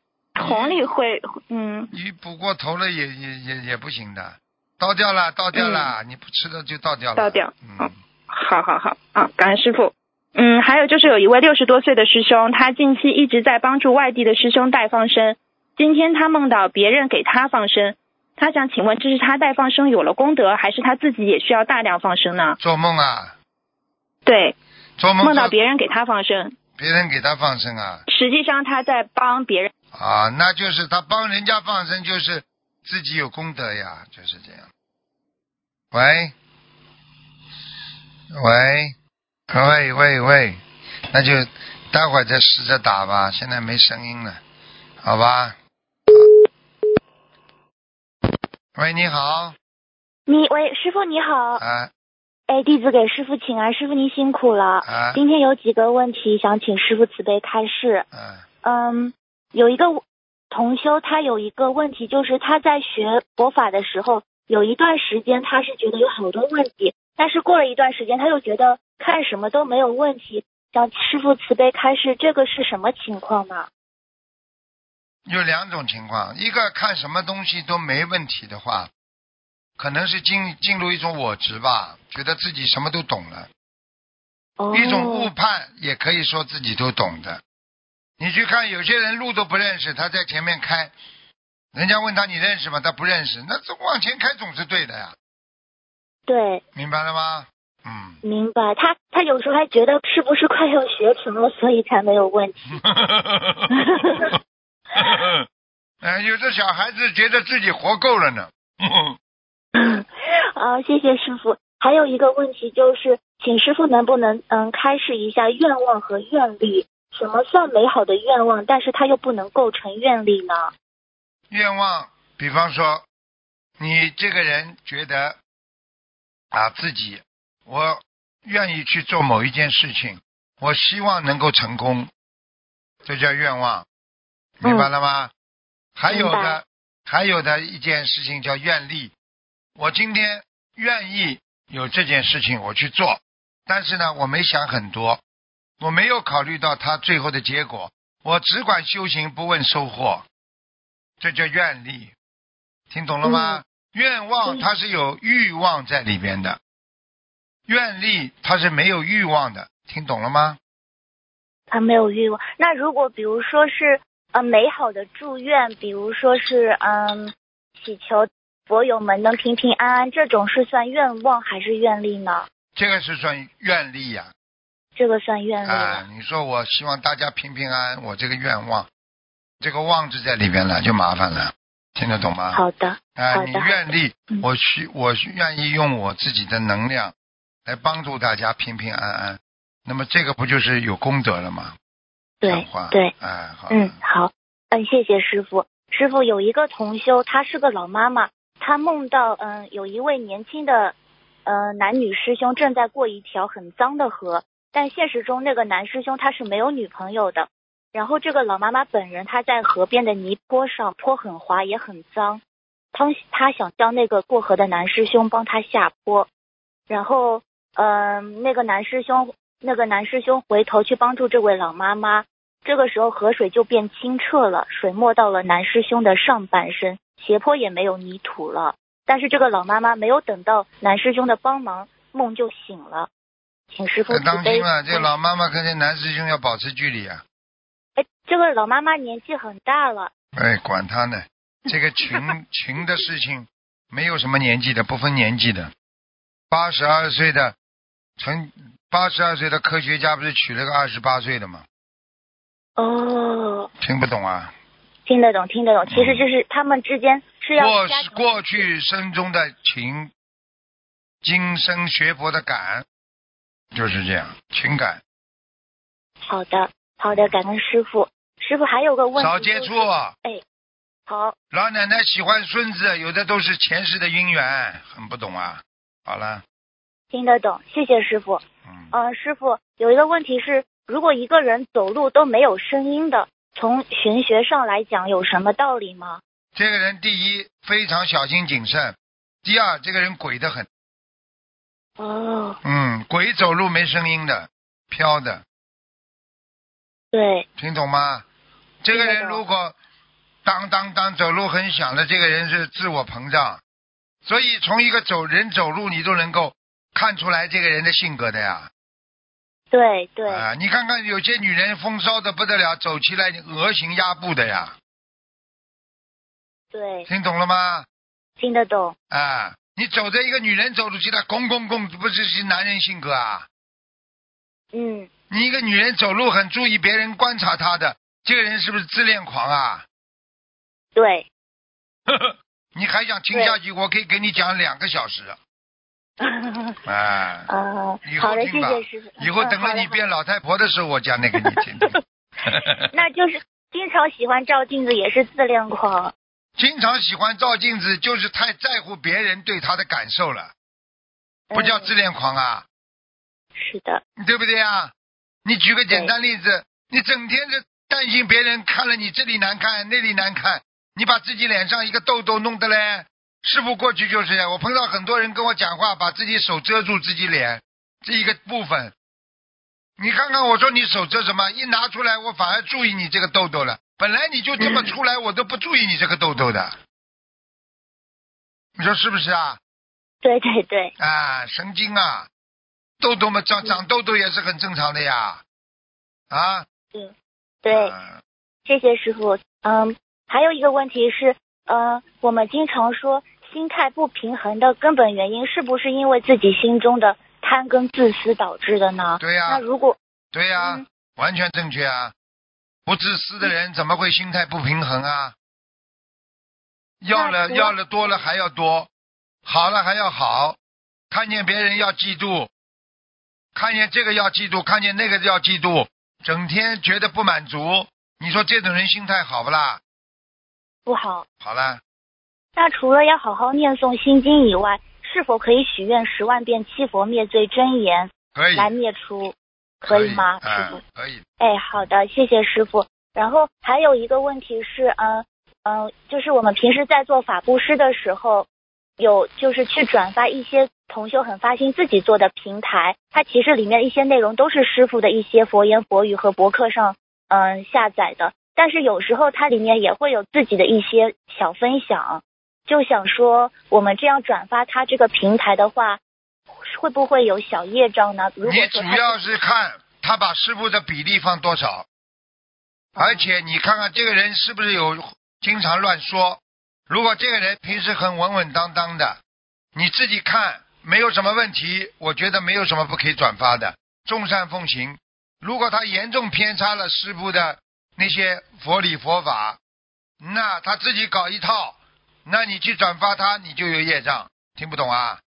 鱼桶里会，嗯，你补过头了也也也也不行的，倒掉了，倒掉了，你不吃了就倒掉了。嗯倒掉嗯好，好好好啊，感恩师傅。嗯，还有就是有一位六十多岁的师兄，他近期一直在帮助外地的师兄带放生。今天他梦到别人给他放生，他想请问，这是他带放生有了功德，还是他自己也需要大量放生呢？做梦啊，对，做梦梦到别人给他放生，别人给他放生啊实际上他在帮别人。啊，那就是他帮人家放生，就是自己有功德呀，就是这样。喂，喂，喂喂喂，那就待会儿再试着打吧，现在没声音了，好吧？喂，你好，你喂，师傅你好，啊哎，弟子给师傅请安，师傅您辛苦了。啊今天有几个问题想请师傅慈悲开示。啊嗯，有一个同修，他有一个问题，就是他在学佛法的时候，有一段时间他是觉得有好多问题，但是过了一段时间，他又觉得看什么都没有问题。想师傅慈悲开示，这个是什么情况呢？有两种情况，一个看什么东西都没问题的话，可能是进进入一种我执吧，觉得自己什么都懂了。哦，一种误判，也可以说自己都懂的。你去看，有些人路都不认识，他在前面开，人家问他你认识吗？他不认识，那这往前开总是对的呀，对，明白了吗？嗯，明白。他他有时候还觉得是不是快要学成了，所以才没有问题。哎，有的小孩子觉得自己活够了呢。啊，谢谢师傅。还有一个问题就是，请师傅能不能嗯开示一下愿望和愿力？什么算美好的愿望，但是它又不能构成愿力呢？愿望，比方说，你这个人觉得啊自己，我愿意去做某一件事情，我希望能够成功，这叫愿望，明白了吗？还有的，还有的一件事情叫愿力，我今天愿意有这件事情我去做，但是呢，我没想很多，我没有考虑到他最后的结果，我只管修行，不问收获。这叫愿力，听懂了吗？愿望嗯它是有欲望在里边的，愿力它是没有欲望的，听懂了吗？他没有欲望。那如果比如说是呃美好的祝愿，比如说是嗯祈求佛友们能平平安安，这种是算愿望还是愿力呢？这个是算愿力呀、这个算愿力啊。你说我希望大家平平安安，我这个愿望，这个望字在里边了，就麻烦了，听得懂吗？好的，啊，你愿力嗯，我需我愿意用我自己的能量来帮助大家平平安安，那么这个不就是有功德了吗？对对，哎，好，嗯，好，嗯，谢谢师傅。师傅有一个同修，她是个老妈妈，她梦到嗯有一位年轻的呃男女师兄正在过一条很脏的河，但现实中那个男师兄他是没有女朋友的。然后这个老妈妈本人她在河边的泥坡上，坡很滑也很脏，她她想叫那个过河的男师兄帮她下坡，然后嗯、那个男师兄那个男师兄回头去帮助这位老妈妈，这个时候河水就变清澈了，水没到了男师兄的上半身，斜坡也没有泥土了。但是这个老妈妈没有等到男师兄的帮忙，梦就醒了。请师傅可慈悲。当心了，这个老妈妈跟这男师兄要保持距离啊！哎，这个老妈妈年纪很大了，哎，管他呢，这个 情情的事情没有什么年纪的，不分年纪的。八十二岁的成八十二岁的科学家不是娶了个二十八岁的吗？哦，听不懂啊？听得懂，听得懂。其实就是他们之间是要过过去生中的情，今生学佛的感，就是这样，情感好的，好的，感恩师傅。师傅还有个问题、少接触。。哎好，老奶奶喜欢孙子，有的都是前世的姻缘，很不懂啊。好了，听得懂，谢谢师傅。嗯，呃，师傅有一个问题是，如果一个人走路都没有声音的，从玄学上来讲有什么道理吗？这个人第一非常小心谨慎，第二这个人鬼得很，哦，嗯，鬼走路没声音的，飘的，对，听懂吗？这个人如果当当当走路很响的，这个人是自我膨胀，所以从一个走人走路你都能够看出来这个人的性格的呀。对对、啊，你看看有些女人风骚的不得了，走起来鹅形鸭步的呀，对，听懂了吗？听得懂。啊，你走着一个女人走路去，她，拱拱拱，不是是男人性格啊？嗯，你一个女人走路很注意别人观察她的，这个人是不是自恋狂啊？对。呵呵，你还想听下去？我可以给你讲两个小时。哎，啊 以，后好的，听吧谢谢师傅。以后等了你变老太婆的时候，我讲那个你听听。那就是经常喜欢照镜子，也是自恋狂。经常喜欢照镜子，就是太在乎别人对他的感受了，不叫嗯自恋狂啊，是的，对不对啊？你举个简单例子，你整天的担心别人看了你这里难看那里难看，你把自己脸上一个痘痘弄得嘞。师傅过去就是这样，我碰到很多人跟我讲话，把自己手遮住自己脸这一个部分。你看看，我说你手遮什么？一拿出来，我反而注意你这个痘痘了。本来你就这么出来，我都不注意你这个痘痘的。你说是不是啊？对对对，啊，神经啊！痘痘嘛，长长痘痘也是很正常的呀。啊，对，啊谢谢师傅。嗯，还有一个问题是，嗯，我们经常说心态不平衡的根本原因，是不是因为自己心中的贪跟自私导致的呢？对呀、那如果对呀、嗯完全正确啊！不自私的人怎么会心态不平衡啊？要了要了多了还要多，好了还要好，看见别人要嫉妒，看见这个要嫉妒，看见那个要嫉妒，整天觉得不满足，你说这种人心态好不啦？不好，好了，那除了要好好念诵心经以外，是否可以许愿十万遍七佛灭罪真言可以，来灭除？可以吗，师哎傅？可以，哎，好的，谢谢师傅。然后还有一个问题是，嗯嗯，就是我们平时在做法布施的时候，有就是去转发一些同修很发心自己做的平台，它其实里面一些内容都是师傅的一些佛言佛语和博客上嗯下载的，但是有时候它里面也会有自己的一些小分享，就想说我们这样转发它这个平台的话，会不会有小业障呢？如果你主要是看他把师傅的比例放多少，而且你看看这个人是不是有经常乱说。如果这个人平时很稳稳当当的，你自己看没有什么问题，我觉得没有什么不可以转发的，众善奉行。如果他严重偏差了师傅的那些佛理佛法，那他自己搞一套，那你去转发他，你就有业障。听不懂啊？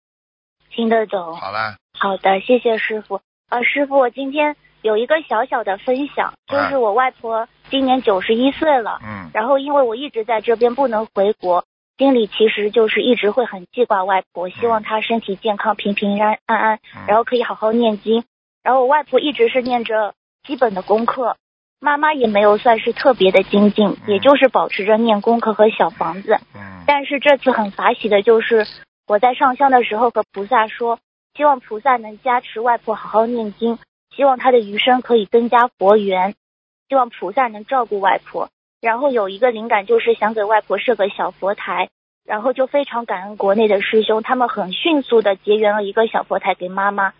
听得懂。好了，好的，谢谢师傅。呃，师傅，我今天有一个小小的分享，就是我外婆今年九十一岁了，嗯然后因为我一直在这边不能回国，心里其实就是一直会很记挂外婆，希望她身体健康、平平安安安，嗯然后可以好好念经。然后我外婆一直是念着基本的功课，妈妈也没有算是特别的精进，也就是保持着念功课和小房子。嗯但是这次很法喜的就是，我在上香的时候和菩萨说，希望菩萨能加持外婆好好念经，希望她的余生可以增加佛缘，希望菩萨能照顾外婆。然后有一个灵感就是想给外婆设个小佛台，然后就非常感恩国内的师兄，他们很迅速的结缘了一个小佛台给妈妈。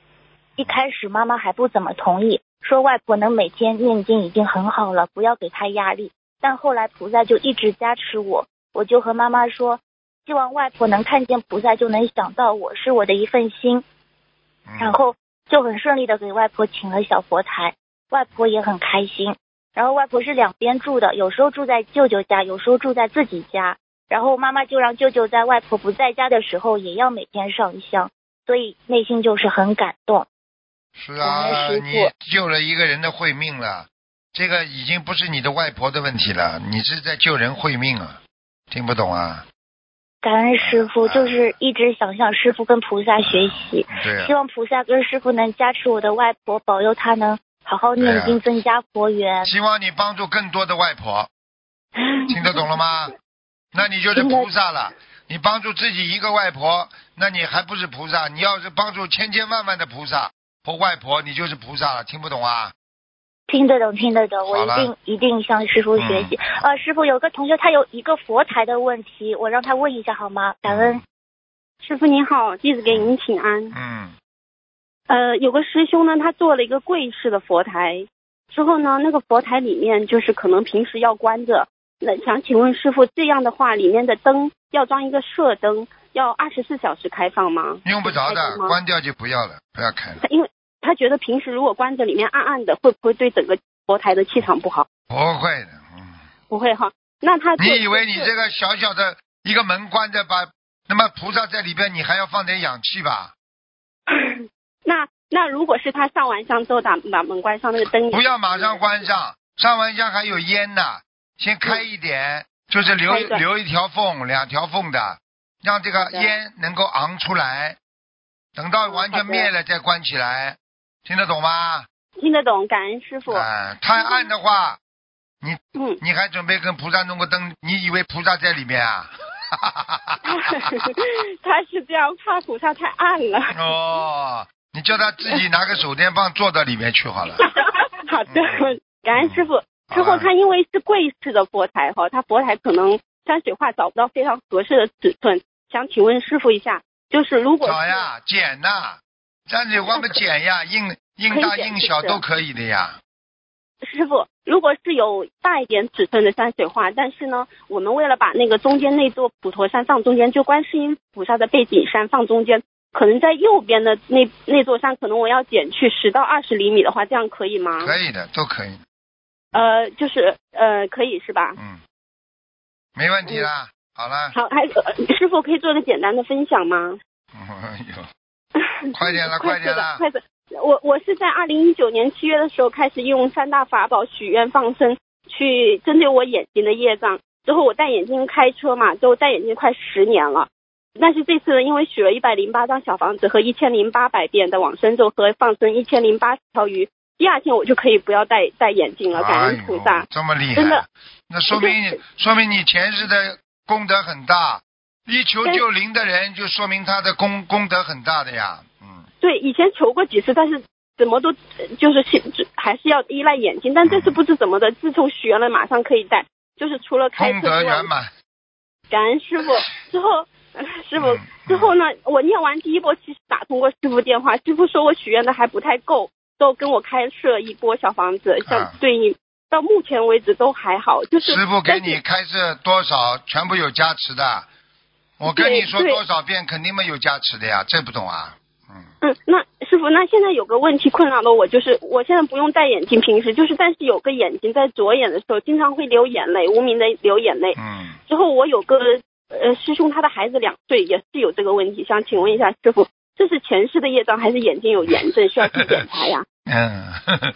一开始妈妈还不怎么同意，说外婆能每天念经已经很好了，不要给她压力。但后来菩萨就一直加持我，我就和妈妈说，希望外婆能看见菩萨就能想到我是我的一份心，嗯然后就很顺利的给外婆请了小佛台，外婆也很开心。然后外婆是两边住的，有时候住在舅舅家，有时候住在自己家。然后妈妈就让舅舅在外婆不在家的时候也要每天上香，所以内心就是很感动。是啊，你救了一个人的慧命了，这个已经不是你的外婆的问题了，你是在救人慧命啊，听不懂啊？感恩师傅，就是一直想向师傅跟菩萨学习，对啊希，望菩萨跟师傅能加持我的外婆，保佑她能好好念经，增加佛缘。希望你帮助更多的外婆，听得懂了吗？那你就是菩萨了。你帮助自己一个外婆，那你还不是菩萨？你要是帮助千千万万的菩萨和外婆，你就是菩萨了。听不懂啊？听得懂，听得懂，我一定一定向师傅学习。呃，师傅有个同学他有一个佛台的问题，我让他问一下好吗？感恩。师傅您好，弟子给您请安。嗯呃，有个师兄呢，他做了一个柜式的佛台，之后呢，那个佛台里面就是可能平时要关着。那想请问师傅，这样的话，里面的灯要装一个射灯，要二十四小时开放吗？用不着的，关掉就不要了，不要开了。因为他觉得平时如果关着，里面暗暗的，会不会对整个佛台的气场不好？不会的，嗯。不会哈。那他你以为你这个小小的一个门关着，把那么菩萨在里边，你还要放点氧气吧？那那如果是他上完香之后把把门关上，那个灯不要马上关上，上完香还有烟呢，先开一点，就是留一留一条缝，两条缝的，让这个烟能够昂出来，等到完全灭了再关起来，听得懂吗？听得懂，感恩师傅。哎、太暗的话，你嗯，你还准备跟菩萨弄个灯？你以为菩萨在里面啊？他是这样，怕菩萨太暗了。哦，你叫他自己拿个手电棒坐到里面去好了。好的，感恩师傅。之后他因为是柜式的佛台哈，他佛台可能山水画找不到非常合适的尺寸，想请问师傅一下，就是如果是找呀，剪呐，山水画不剪呀，硬硬大可以剪印小都可以的呀。师傅，如果是有大一点尺寸的山水画，但是呢，我们为了把那个中间那座普陀山放中间，就观世音菩萨的背景山放中间，可能在右边的那那座山，可能我要减去十到二十厘米的话，这样可以吗？可以的，都可以，呃，就是呃，可以是吧？嗯，没问题啦。好啦，好，还呃师傅可以做个简单的分享吗？嗯有，快点了，快点了。快点！我我是在二零一九年七月的时候开始用三大法宝许愿放生，去针对我眼睛的业障。之后我戴眼镜开车嘛，之后戴眼镜快十年了。但是这次呢，因为许了一百零八张小房子和一千零八百遍的往生咒和放生一千零八十条鱼，第二天我就可以不要戴戴眼镜了。感恩菩萨哎，这么厉害，真的那说明你说明你前世的功德很大，一求就灵的人，就说明他的功功德很大的呀。嗯，对，以前求过几次，但是怎么都呃就是还是要依赖眼睛。但这次不知怎么的，自从许愿了，马上可以戴，就是除了开功车功，德圆满。感恩师傅。之后师傅嗯，之后呢，我念完第一波，其实打通过师傅电话，师傅说我许愿的还不太够，都跟我开设一波小房子，啊像对应到目前为止都还好，就是师傅给你开设多少，全部有加持的。我跟你说多少遍，肯定没有加持的呀，这不懂啊？嗯，嗯，那师傅，那现在有个问题困扰了我，就是我现在不用戴眼镜，平时就是，但是有个眼睛在左眼的时候，经常会流眼泪，无名的流眼泪。嗯，之后我有个呃师兄，他的孩子两岁，也是有这个问题，想请问一下师傅，这是前世的业障，还是眼睛有炎症需要去检查呀？嗯，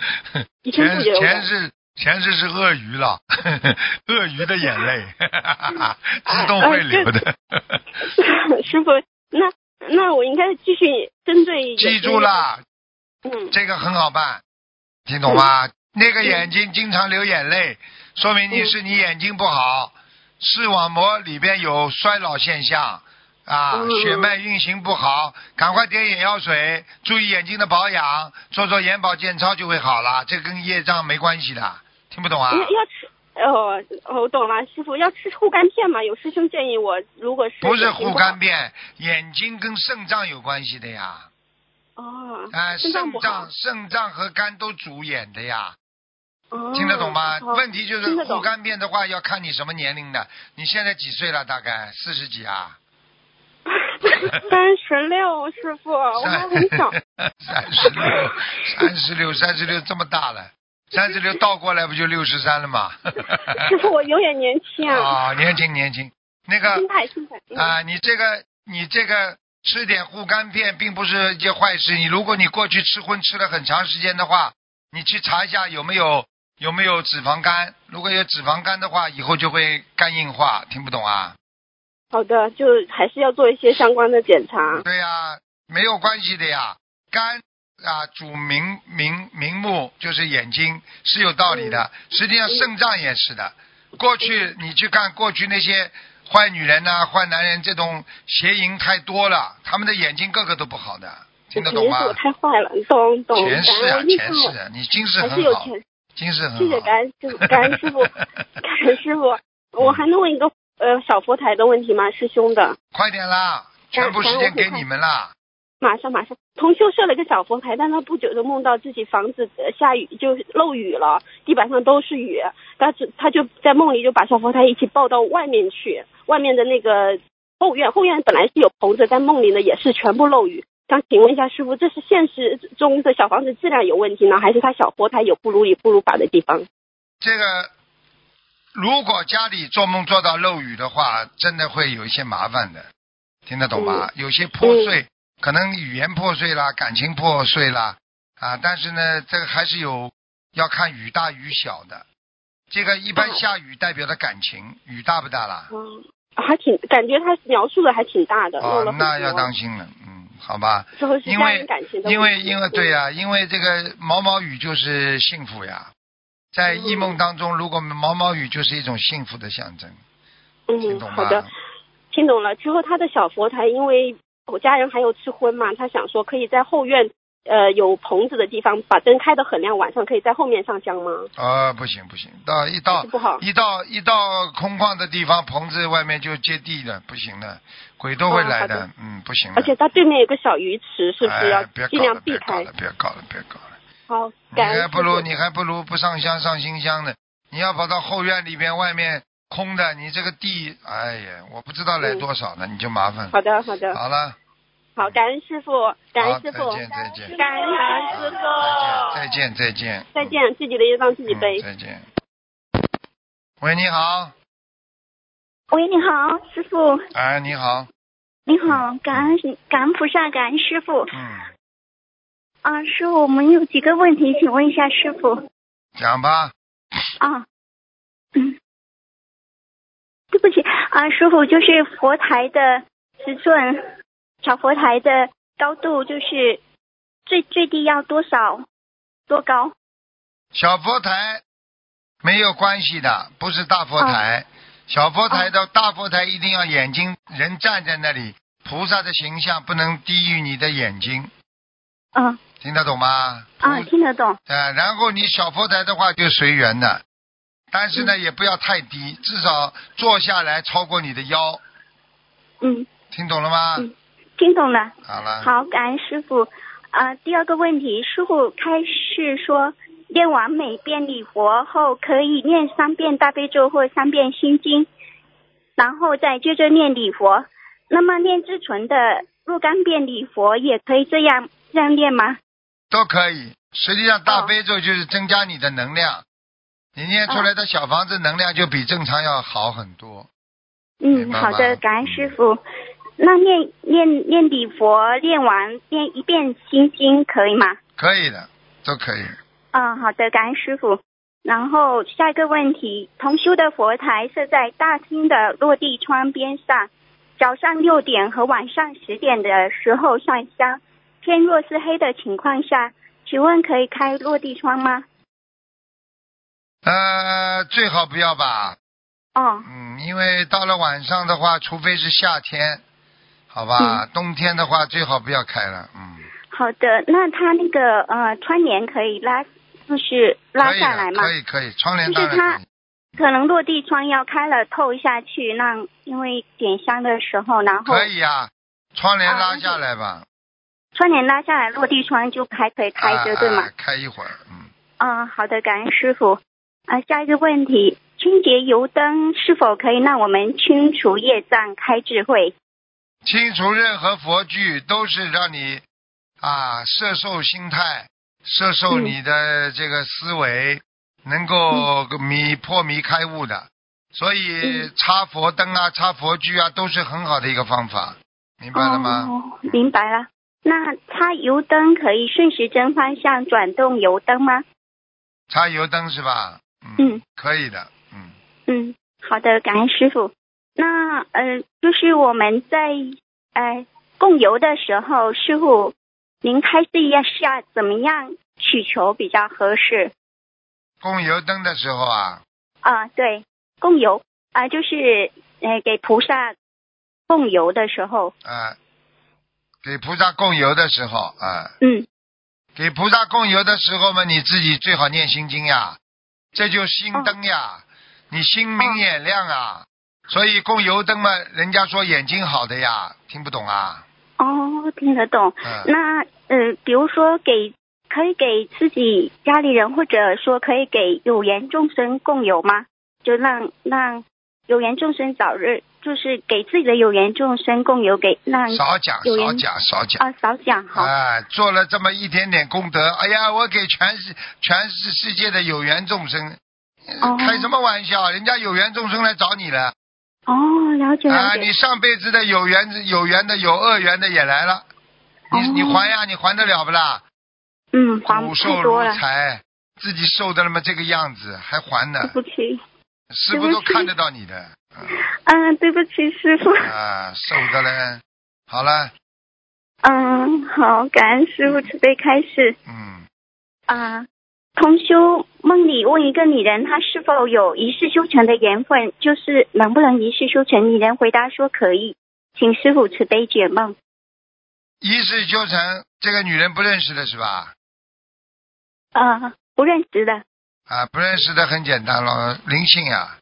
以前前世前世是鳄鱼了，鳄鱼的眼泪 自动会流的。师傅，那那我应该继续针对记住，了，嗯这个很好办，听懂吗？那个眼睛经常流眼泪，说明你是你眼睛不好，视网膜里边有衰老现象啊，嗯血脉运行不好，赶快点眼药水，注意眼睛的保养，做做眼保健操就会好了。这跟业障没关系的，听不懂啊？要要吃。哦，哦，我懂了，师傅要吃护肝片吗？有师兄建议我，如果是不是护肝片，眼睛跟肾脏有关系的呀。哦，哎、肾脏肾脏和肝都主眼的呀。哦听得懂吗？好问题就是护肝片的话，要看你什么年龄的。你现在几岁了？大概四十几啊？三十六，师傅，我还很小。三十六，三十六，三十六，这么大了，三十六倒过来不就六十三了吗？师傅，我永远年轻啊，啊，年轻年轻。那个心态心态。嗯啊，你这个你这个吃点护肝片并不是一件坏事。你如果你过去吃荤吃了很长时间的话，你去查一下有没有有没有脂肪肝。如果有脂肪肝的话，以后就会肝硬化。听不懂啊？好的，就还是要做一些相关的检查。对呀、没有关系的呀。肝啊，主明明明目就是眼睛，是有道理的。实际上肾脏也是的。过去你去看过去那些坏女人呐、坏男人，这种邪淫太多了，他们的眼睛个个都不好的，听得懂吗太坏了，懂懂。前世啊，前世啊，你今世很好，今世很好。谢谢感恩师傅，感恩师傅，感恩师傅。我还能问一个呃小佛台的问题吗？师兄的，快点啦，全部时间给你们啦。马上马上。同修设了个小佛台，但他不久就梦到自己房子呃下雨就漏雨了，地板上都是雨，但是他就在梦里就把小佛台一起抱到外面去，外面的那个后院，后院本来是有棚子，但梦里呢也是全部漏雨。想请问一下师傅，这是现实中的小房子质量有问题呢，还是他小佛台有不如理不如法的地方？这个如果家里做梦做到漏雨的话，真的会有一些麻烦的，听得懂吗？有些破碎，可能语言破碎啦，感情破碎啦，啊，但是呢，这个还是有要看雨大雨小的。这个一般哦下雨代表的感情，雨大不大啦？嗯，还挺感觉他描述的还挺大的。哦那要当心了，嗯，好吧。之后是因为因为因为对呀、因为这个毛毛雨就是幸福呀，在异梦当中，如果毛毛雨就是一种幸福的象征，听嗯？好的，听懂了。之后他的小佛台，因为我家人还有吃荤嘛，他想说可以在后院呃有棚子的地方把灯开得很亮，晚上可以在后面上香吗？呃，不行不行，到一到不好一到一到空旷的地方，棚子外面就接地了，不行的，鬼都会来的嗯，不行。而且它对面有个小鱼池，是不是要尽，量避开别搞了，？别搞了，别搞了。好，你感恩师还不如。你还不如不上香上新香呢。你要跑到后院里边，外面空的，你这个地，哎呀，我不知道来多少呢，你就麻烦。嗯好的，好的，好了，好，感恩师傅，感，恩师傅，再见再见，感恩师傅，再见再见再见，自己的业障自己背。嗯。再见。喂，你好，喂，你好，师傅，哎，你好，你好，感恩感恩菩萨，感恩师傅。嗯，啊，师傅，我们有几个问题，请问一下师傅。讲吧，啊，嗯，对不起啊，师傅，就是佛台的尺寸，小佛台的高度，就是最最低要多少？多高？小佛台没有关系的，不是大佛台。小佛台的大佛台一定要眼睛人站在那里，菩萨的形象不能低于你的眼睛，嗯听得懂吗？啊，听得懂。啊，然后你小佛台的话就随缘的，但是呢、也不要太低，至少坐下来超过你的腰，嗯听懂了吗？嗯听懂了。好了。好，感恩师傅。啊、第二个问题，师傅开示说，念完每遍礼佛后，可以念三遍大悲咒或三遍心经，然后再接着念礼佛。那么念至纯的若干遍礼佛，也可以这样这样念吗？都可以。实际上，大哦悲咒就是增加你的能量，你念出来的小房子能量就比正常要好很多。嗯，好的，感恩师傅。那念念念礼佛，念完念一遍心经可以吗？可以的，都可以。嗯，好的，感恩师傅。然后下一个问题，同修的佛台设在大厅的落地窗边上，早上六点和晚上十点的时候上香，天若是黑的情况下，请问可以开落地窗吗？呃，最好不要吧，哦，嗯，因为到了晚上的话，除非是夏天，好吧，冬天的话最好不要开了，嗯，好的，那他那个呃窗帘可以拉，就是拉下来吗？可以可以，窗帘就是它当然可能落地窗要开了透下去，让因为点香的时候，然后可以啊、窗帘啊拉下来吧，窗帘拉下来，落地窗就还可以开着，啊对吗？啊？开一会儿，嗯，嗯，好的，感恩师傅。啊，下一个问题，清洁油灯是否可以让我们清除业障、开智慧？清除任何佛具都是让你啊摄受心态，摄受嗯你的这个思维，能够迷破迷开悟的。所以嗯插佛灯啊、插佛具啊，都是很好的一个方法，明白了吗？哦，明白了。那插油灯可以顺时针方向转动油灯吗？插油灯是吧？嗯，可以的，嗯。嗯，好的，感恩师傅。那呃，就是我们在呃供油的时候，师傅您开示一下怎么样祈求比较合适？供油灯的时候啊，啊，对，供油。啊，就是呃给菩萨供油的时候，啊，给菩萨供油的时候啊，嗯，给菩萨供油的时候嘛，你自己最好念心经呀，这就心灯呀，你心明眼亮啊，所以供油灯嘛，人家说眼睛好的呀，听不懂啊？哦，听得懂。嗯，那呃，比如说给可以给自己家里人，或者说可以给有缘众生供油吗？就让让有缘众生早日，就是给自己的有缘众生供油，给那少讲少讲少讲。啊少讲好。哎，做了这么一点点功德，哎呀，我给全世全世世界的有缘众生，开什么玩笑？人家有缘众生来找你了，哦，了解了啊，你上辈子的有缘有缘的有恶缘的也来了，你哦你还呀？你还得了不啦？嗯，还骨瘦如太多了，柴，自己受的那么这个样子还还呢对？不起。师傅都看得到你的，嗯嗯，对不起，师傅。啊，瘦的嘞。好了，嗯，好，感恩师傅慈悲开示。嗯，啊，同修梦里问一个女人，她是否有一世修成的缘分，就是能不能一世修成？女人回答说可以，请师傅慈悲解梦。一世修成，这个女人不认识的是吧？啊，不认识的。啊，不认识的很简单了，灵性呀、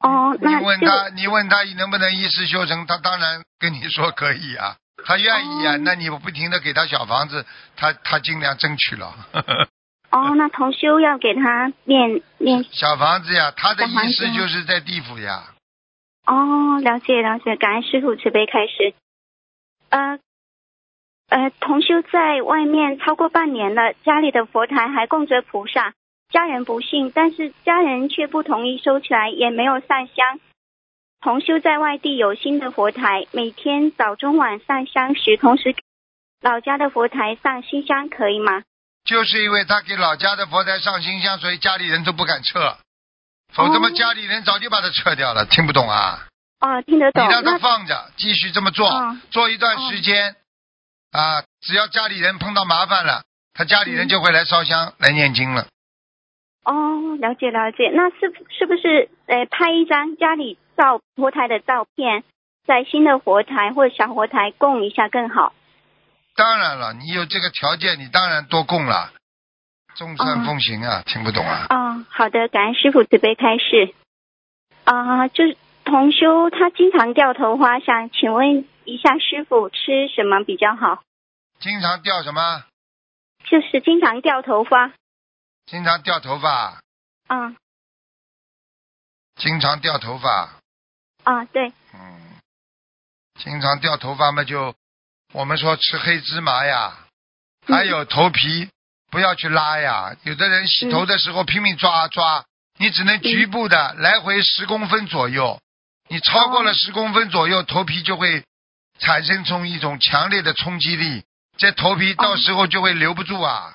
哦，那你问他，你问他能不能一世修成，他当然跟你说可以啊，他愿意啊，哦那你不停的给他小房子，他他尽量争取了。哦，那同修要给他念念。小房子呀，他的意思就是在地府呀。哦，了解了解，感恩师傅慈悲开始。呃呃，同修在外面超过半年了，家里的佛台还供着菩萨，家人不信，但是家人却不同意收起来，也没有上香。同修在外地有新的佛台，每天早中晚上香时，同时老家的佛台上新香，可以吗？就是因为他给老家的佛台上新香，所以家里人都不敢撤，否则嘛哦家里人早就把它撤掉了。听不懂啊？哦，听得懂。你让他那放着，继续这么做，嗯做一段时间，啊，只要家里人碰到麻烦了，他家里人就会来烧香、来念经了。哦，了解了解。那是是不是呃拍一张家里照佛台的照片，在新的佛台或者小佛台供一下更好？当然了，你有这个条件，你当然多供了，众善嗯奉行啊，听不懂啊？啊、好的，感恩师傅慈悲开示。啊、就是同修他经常掉头发，想请问一下师傅吃什么比较好？经常掉什么？就是经常掉头发。经常掉头发，啊。经常掉头发，啊，对，嗯，经常掉头发嘛就，我们说吃黑芝麻呀，嗯。还有头皮不要去拉呀。有的人洗头的时候拼命抓抓，你只能局部的来回十公分左右，你超过了哦。十公分左右，头皮就会产生出一种强烈的冲击力，这头皮到时候就会留不住啊，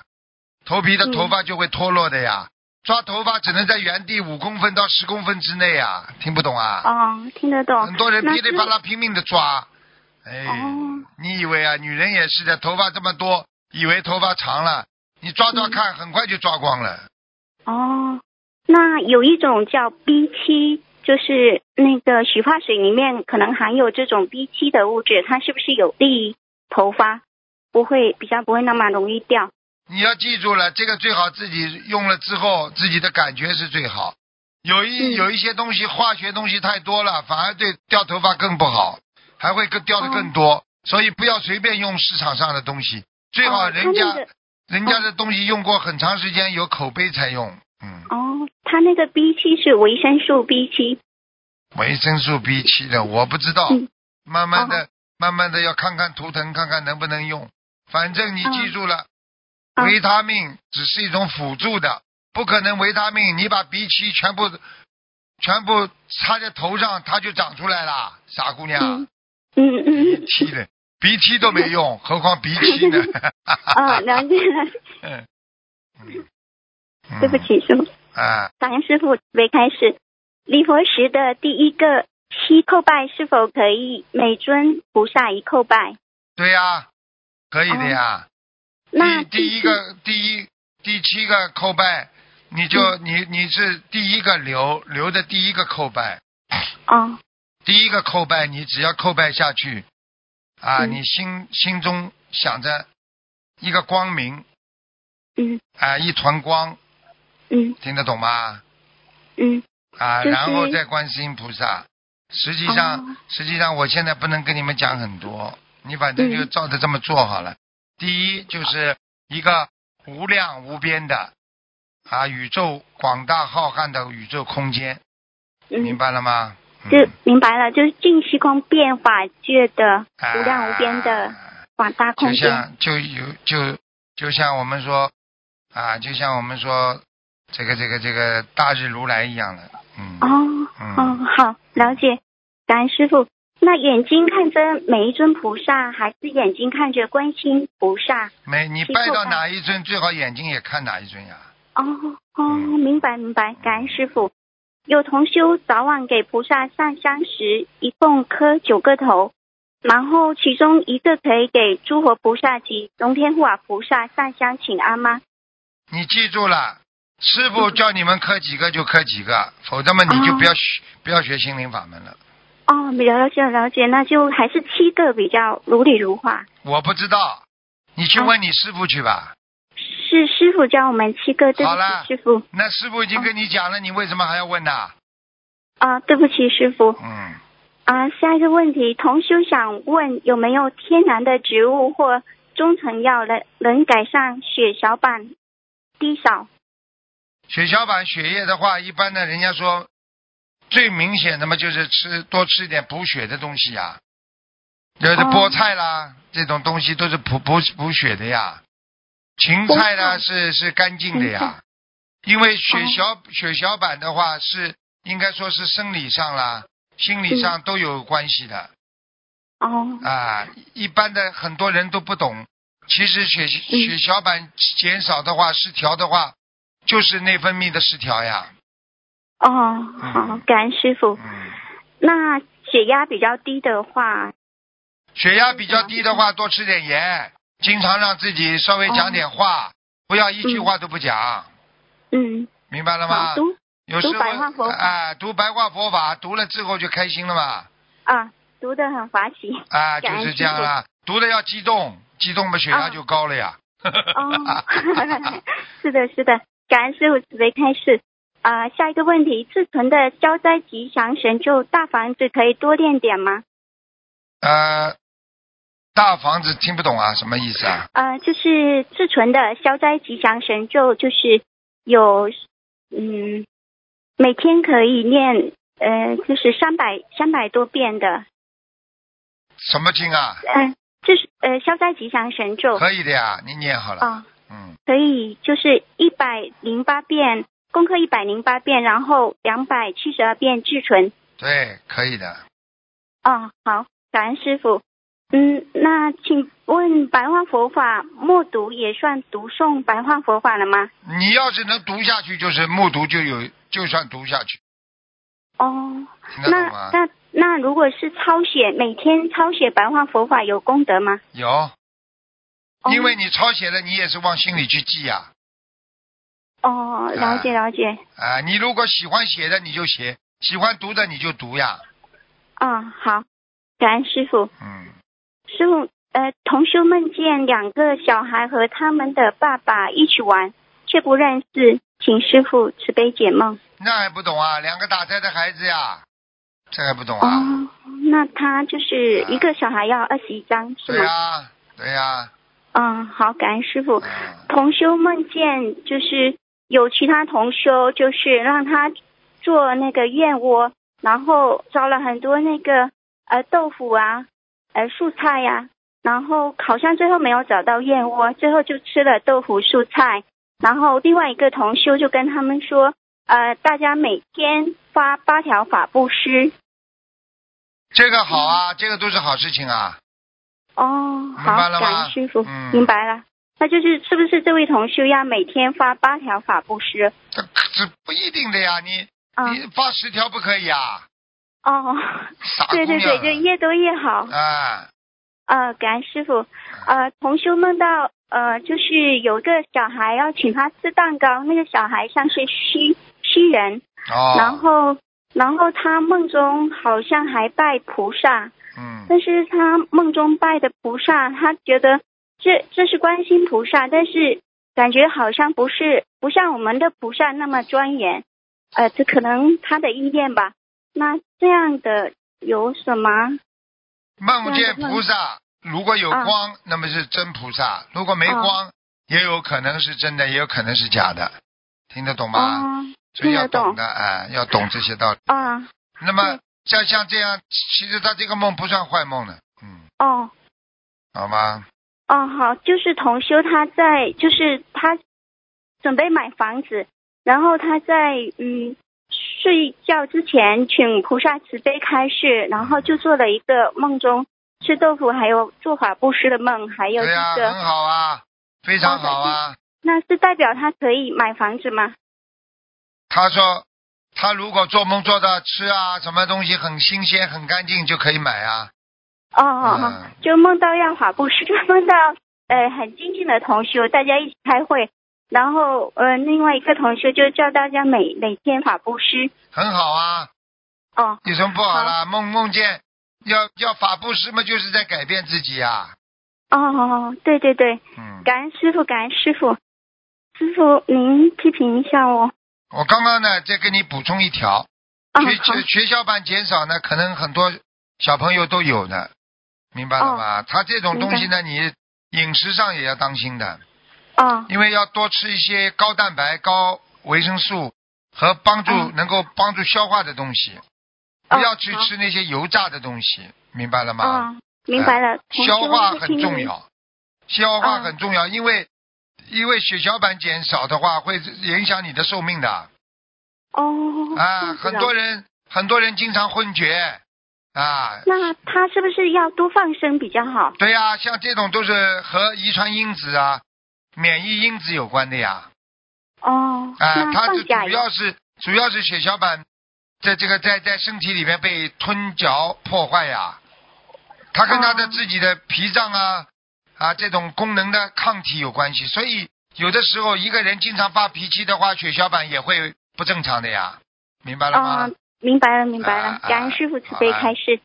头皮的嗯头发就会脱落的呀。抓头发只能在原地五公分到十公分之内啊，听不懂啊？哦，听得懂。很多人噼里啪啦拼命的抓，哎，哦你以为啊，女人也是的，头发这么多，以为头发长了，你抓抓嗯看，很快就抓光了。哦，那有一种叫 B 七，就是那个洗发水里面可能含有这种 B 七的物质，它是不是有利于头发不会比较不会那么容易掉？你要记住了，这个最好自己用了之后，自己的感觉是最好。有一、嗯有一些东西，化学东西太多了，反而对掉头发更不好，还会更掉的更多。所以不要随便用市场上的东西，最好哦人家、人家的东西用过很长时间，有口碑才用。嗯，哦，他那个 B 七是维生素 B 七。维生素 B 七的我不知道，嗯慢慢的、慢慢的要看看图腾，看看能不能用。反正你记住了，嗯维他命只是一种辅助的，不可能维他命你把鼻涕全部全部擦在头上，它就长出来了，傻姑娘。嗯。嗯嗯，B 七的鼻涕都没用，何况鼻涕呢？啊，了解了。解，嗯，嗯。对不，起师傅，啊，感恩师傅没开始。礼佛时的第一个七叩拜是否可以每尊菩萨一叩拜？对呀、可以的呀。第第一个第一第七个叩拜，你就、嗯。你你是第一个留留的第一个叩拜，哦。第一个叩拜你只要叩拜下去，啊，嗯。你心心中想着一个光明嗯。啊，一团光，嗯。听得懂吗？嗯。啊，就是。然后再观世音菩萨。实际上，哦。实际上我现在不能跟你们讲很多，你反正就嗯照着这么做好了。第一就是一个无量无边的啊宇宙广大浩瀚的宇宙空间，明嗯，白了吗？嗯就明白了，就是净虚空变法界的无量无边的啊广大空间就间。像就有就就像我们说啊，就像我们说这个这个这个大日如来一样的，嗯哦嗯哦，好，了解。感恩师傅。那眼睛看着每一尊菩萨，还是眼睛看着观世音菩萨？没你拜到哪一尊，最好眼睛也看哪一尊呀。哦哦，嗯明白明白，感恩师傅。有同修早晚给菩萨上香时，一共磕九个头，然后其中一个可以给诸佛菩萨及龙天护法菩萨上香请安吗？你记住了，师傅叫你们磕几个就磕几个，否则嘛你就不要学、不要学心灵法门了。哦，了解了解，那就还是七个比较如理如画。我不知道，你去问你师傅去吧。是师傅教我们七个，对不起，师傅。那师傅已经跟你讲了，你为什么还要问呢？啊、对不起，师傅。嗯，啊、下一个问题，同修想问有没有天然的植物或中成药能能改善血小板低少？血小板血液的话，一般的人家说最明显的嘛，就是吃多吃一点补血的东西呀，就是哦菠菜啦、这种东西都是补补补血的呀。芹菜呢是是干净的呀，因为血小、血小板的话是应该说是生理上啦、心理上都有关系的。哦。啊，一般的很多人都不懂，其实血嗯。血小板减少的话，失调的话，就是内分泌的失调呀。哦，好，感恩师傅。嗯，那血压比较低的话，血压比较低的话，多吃点盐，经常让自己稍微讲点话，不要一句话都不讲，嗯，明白了吗？读。有时候读白话佛法。啊，读白话佛法，读了之后就开心了嘛，啊，读的很滑稽。啊，就是这样啦。读的要激动，激动嘛血压啊就高了呀。哦，是的，是的，感恩师傅慈悲开示。啊、下一个问题，自存的消灾吉祥神咒大房子可以多练点吗？呃，大房子听不懂啊，什么意思啊？呃，就是自存的消灾吉祥神咒，就是有嗯，每天可以念呃，就是三百三百多遍的，什么经啊？嗯、就是呃消灾吉祥神咒可以的呀，你念好了。啊、嗯，可以就是一百零八遍功课一百零八遍，然后两百七十二遍至纯。对，可以的。哦，好，感恩师傅。嗯，那请问白话佛法默读也算读诵白话佛法了吗？你要是能读下去，就是默读就有，就算读下去，哦，那？那那如果是抄写，每天抄写白话佛法有功德吗？有，哦因为你抄写了，你也是往心里去记呀、哦，了解了解。啊。你如果喜欢写的，你就写；喜欢读的，你就读呀。啊、好，感恩师傅。嗯，师傅，呃，同修梦见两个小孩和他们的爸爸一起玩，却不认识，请师傅慈悲解梦。那还不懂啊？两个打胎的孩子呀，这还不懂啊？哦，那他就是一个小孩要二十一张是吗？对呀、对呀、嗯，好，感恩师傅。嗯，同修梦见就是有其他同修，就是让他做那个燕窝，然后找了很多那个呃豆腐啊，呃素菜呀、然后好像最后没有找到燕窝，最后就吃了豆腐素菜。然后另外一个同修就跟他们说，呃，大家每天发八条法布施。这个好啊，这个都是好事情啊。哦，好，感恩师傅，嗯明白了。那就是是不是这位同修要每天发八条法布施？这这不一定的呀，你、啊，你发十条不可以啊？哦。对对对，就越多越好。啊，呃，感恩师傅。呃，同修梦到呃，就是有个小孩要请他吃蛋糕，那个小孩像是虚虚人，哦，然后然后他梦中好像还拜菩萨，嗯，但是他梦中拜的菩萨，他觉得这这是观心菩萨，但是感觉好像不是不像我们的菩萨那么庄严，呃，这可能他的意念吧。那这样的有什么？梦见菩萨，如果有啊光，那么是真菩萨；如果没哦光，也有可能是真的，也有可能是假的。听得懂吗？哦，所以要听得懂懂的，哎，要懂这些道理。啊，那么像像这样，其实他这个梦不算坏梦的，嗯，哦好吗？哦，好，就是同修他在，就是他准备买房子，然后他在嗯睡觉之前请菩萨慈悲开示，然后就做了一个梦中吃豆腐还有做法布施的梦，还有这对呀、个，很好啊，非常好啊。那是代表他可以买房子吗？他说，他如果做梦做到吃啊什么东西很新鲜很干净，就可以买啊。哦哦哦嗯，就梦到要法布施，就 梦到呃很精进的同修，大家一起开会，然后呃另外一个同修就叫大家每每天法布施。很好啊，哦有什么不好啦？梦梦见要要法布施嘛，就是在改变自己啊。哦哦，对对对，嗯，感恩师傅，感恩师傅，师傅您批评一下我。我刚刚呢再给你补充一条，啊学好学学校版减少呢，可能很多小朋友都有的，明白了吗？他这种东西呢，你饮食上也要当心的，哦因为要多吃一些高蛋白、高维生素和帮助、嗯能够帮助消化的东西，哦不要去吃那些油炸的东西，明白了吗？哦，明白了。消化很。重要，消化嗯很重要，因为因为血小板减少的话，会影响你的寿命的哦。啊。很多人很多人经常昏厥啊。那他是不是要多放生比较好？对呀、像这种都是和遗传因子啊、免疫因子有关的呀。哦，啊，那它是放假主要是主要是血小板在这个在在身体里面被吞嚼破坏呀，他跟他的哦自己的脾脏啊啊这种功能的抗体有关系，所以有的时候一个人经常发脾气的话，血小板也会不正常的呀，明白了吗？哦，明白了，明白了啊。感恩师傅慈悲开示。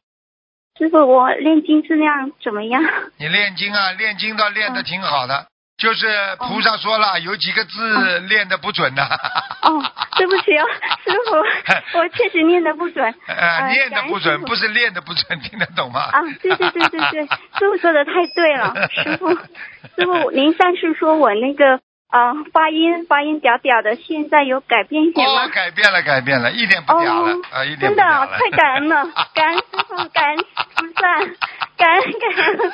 师傅，我练经质量怎么样？你练经啊，练经倒练的挺好的，嗯就是菩萨说了，有几个字练的不准的。哦，对不起哦，师傅，我确实念的不准。念的不准，不是练的不准，听得懂吗？啊，对对对对对，师傅说的太对了，师傅，师傅，您上次说我那个呃发音发音嗲嗲的，现在有改变一点哦吗，？改变了，改变了，一点不屌了哦，啊，一点真的不屌了。太感恩了，感恩师傅，感恩菩萨，感恩感恩，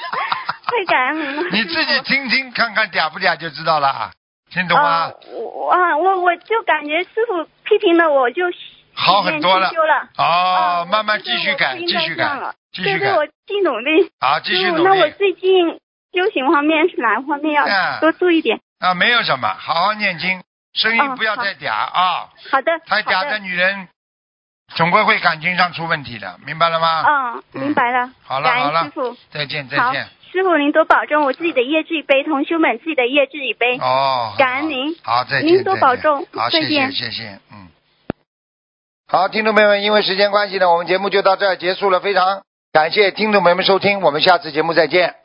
太感恩了。你自己听听看看嗲不嗲就知道了，听懂吗啊？，我啊，我我就感觉师傅批评了我就好很多了了。哦啊，慢慢继续改，继续改继续改对对，，我继续努力。好，继续努力，那我最近修行方面是哪方面要嗯多注意点？啊，没有什么，好好念经，声音不要太嗲啊，好的，太嗲的，女人总归会感情上出问题的，明白了吗？嗯，明白了。好了好了师，傅。再见再好见。，师傅您多保重，我自己的业自己背，同修们自己的业自己背。哦，感恩您好，再见。您多保重好，谢谢谢谢，嗯。好，听众朋友们，因为时间关系呢，我们节目就到这儿结束了，非常感谢听众朋友们收听，我们下次节目再见。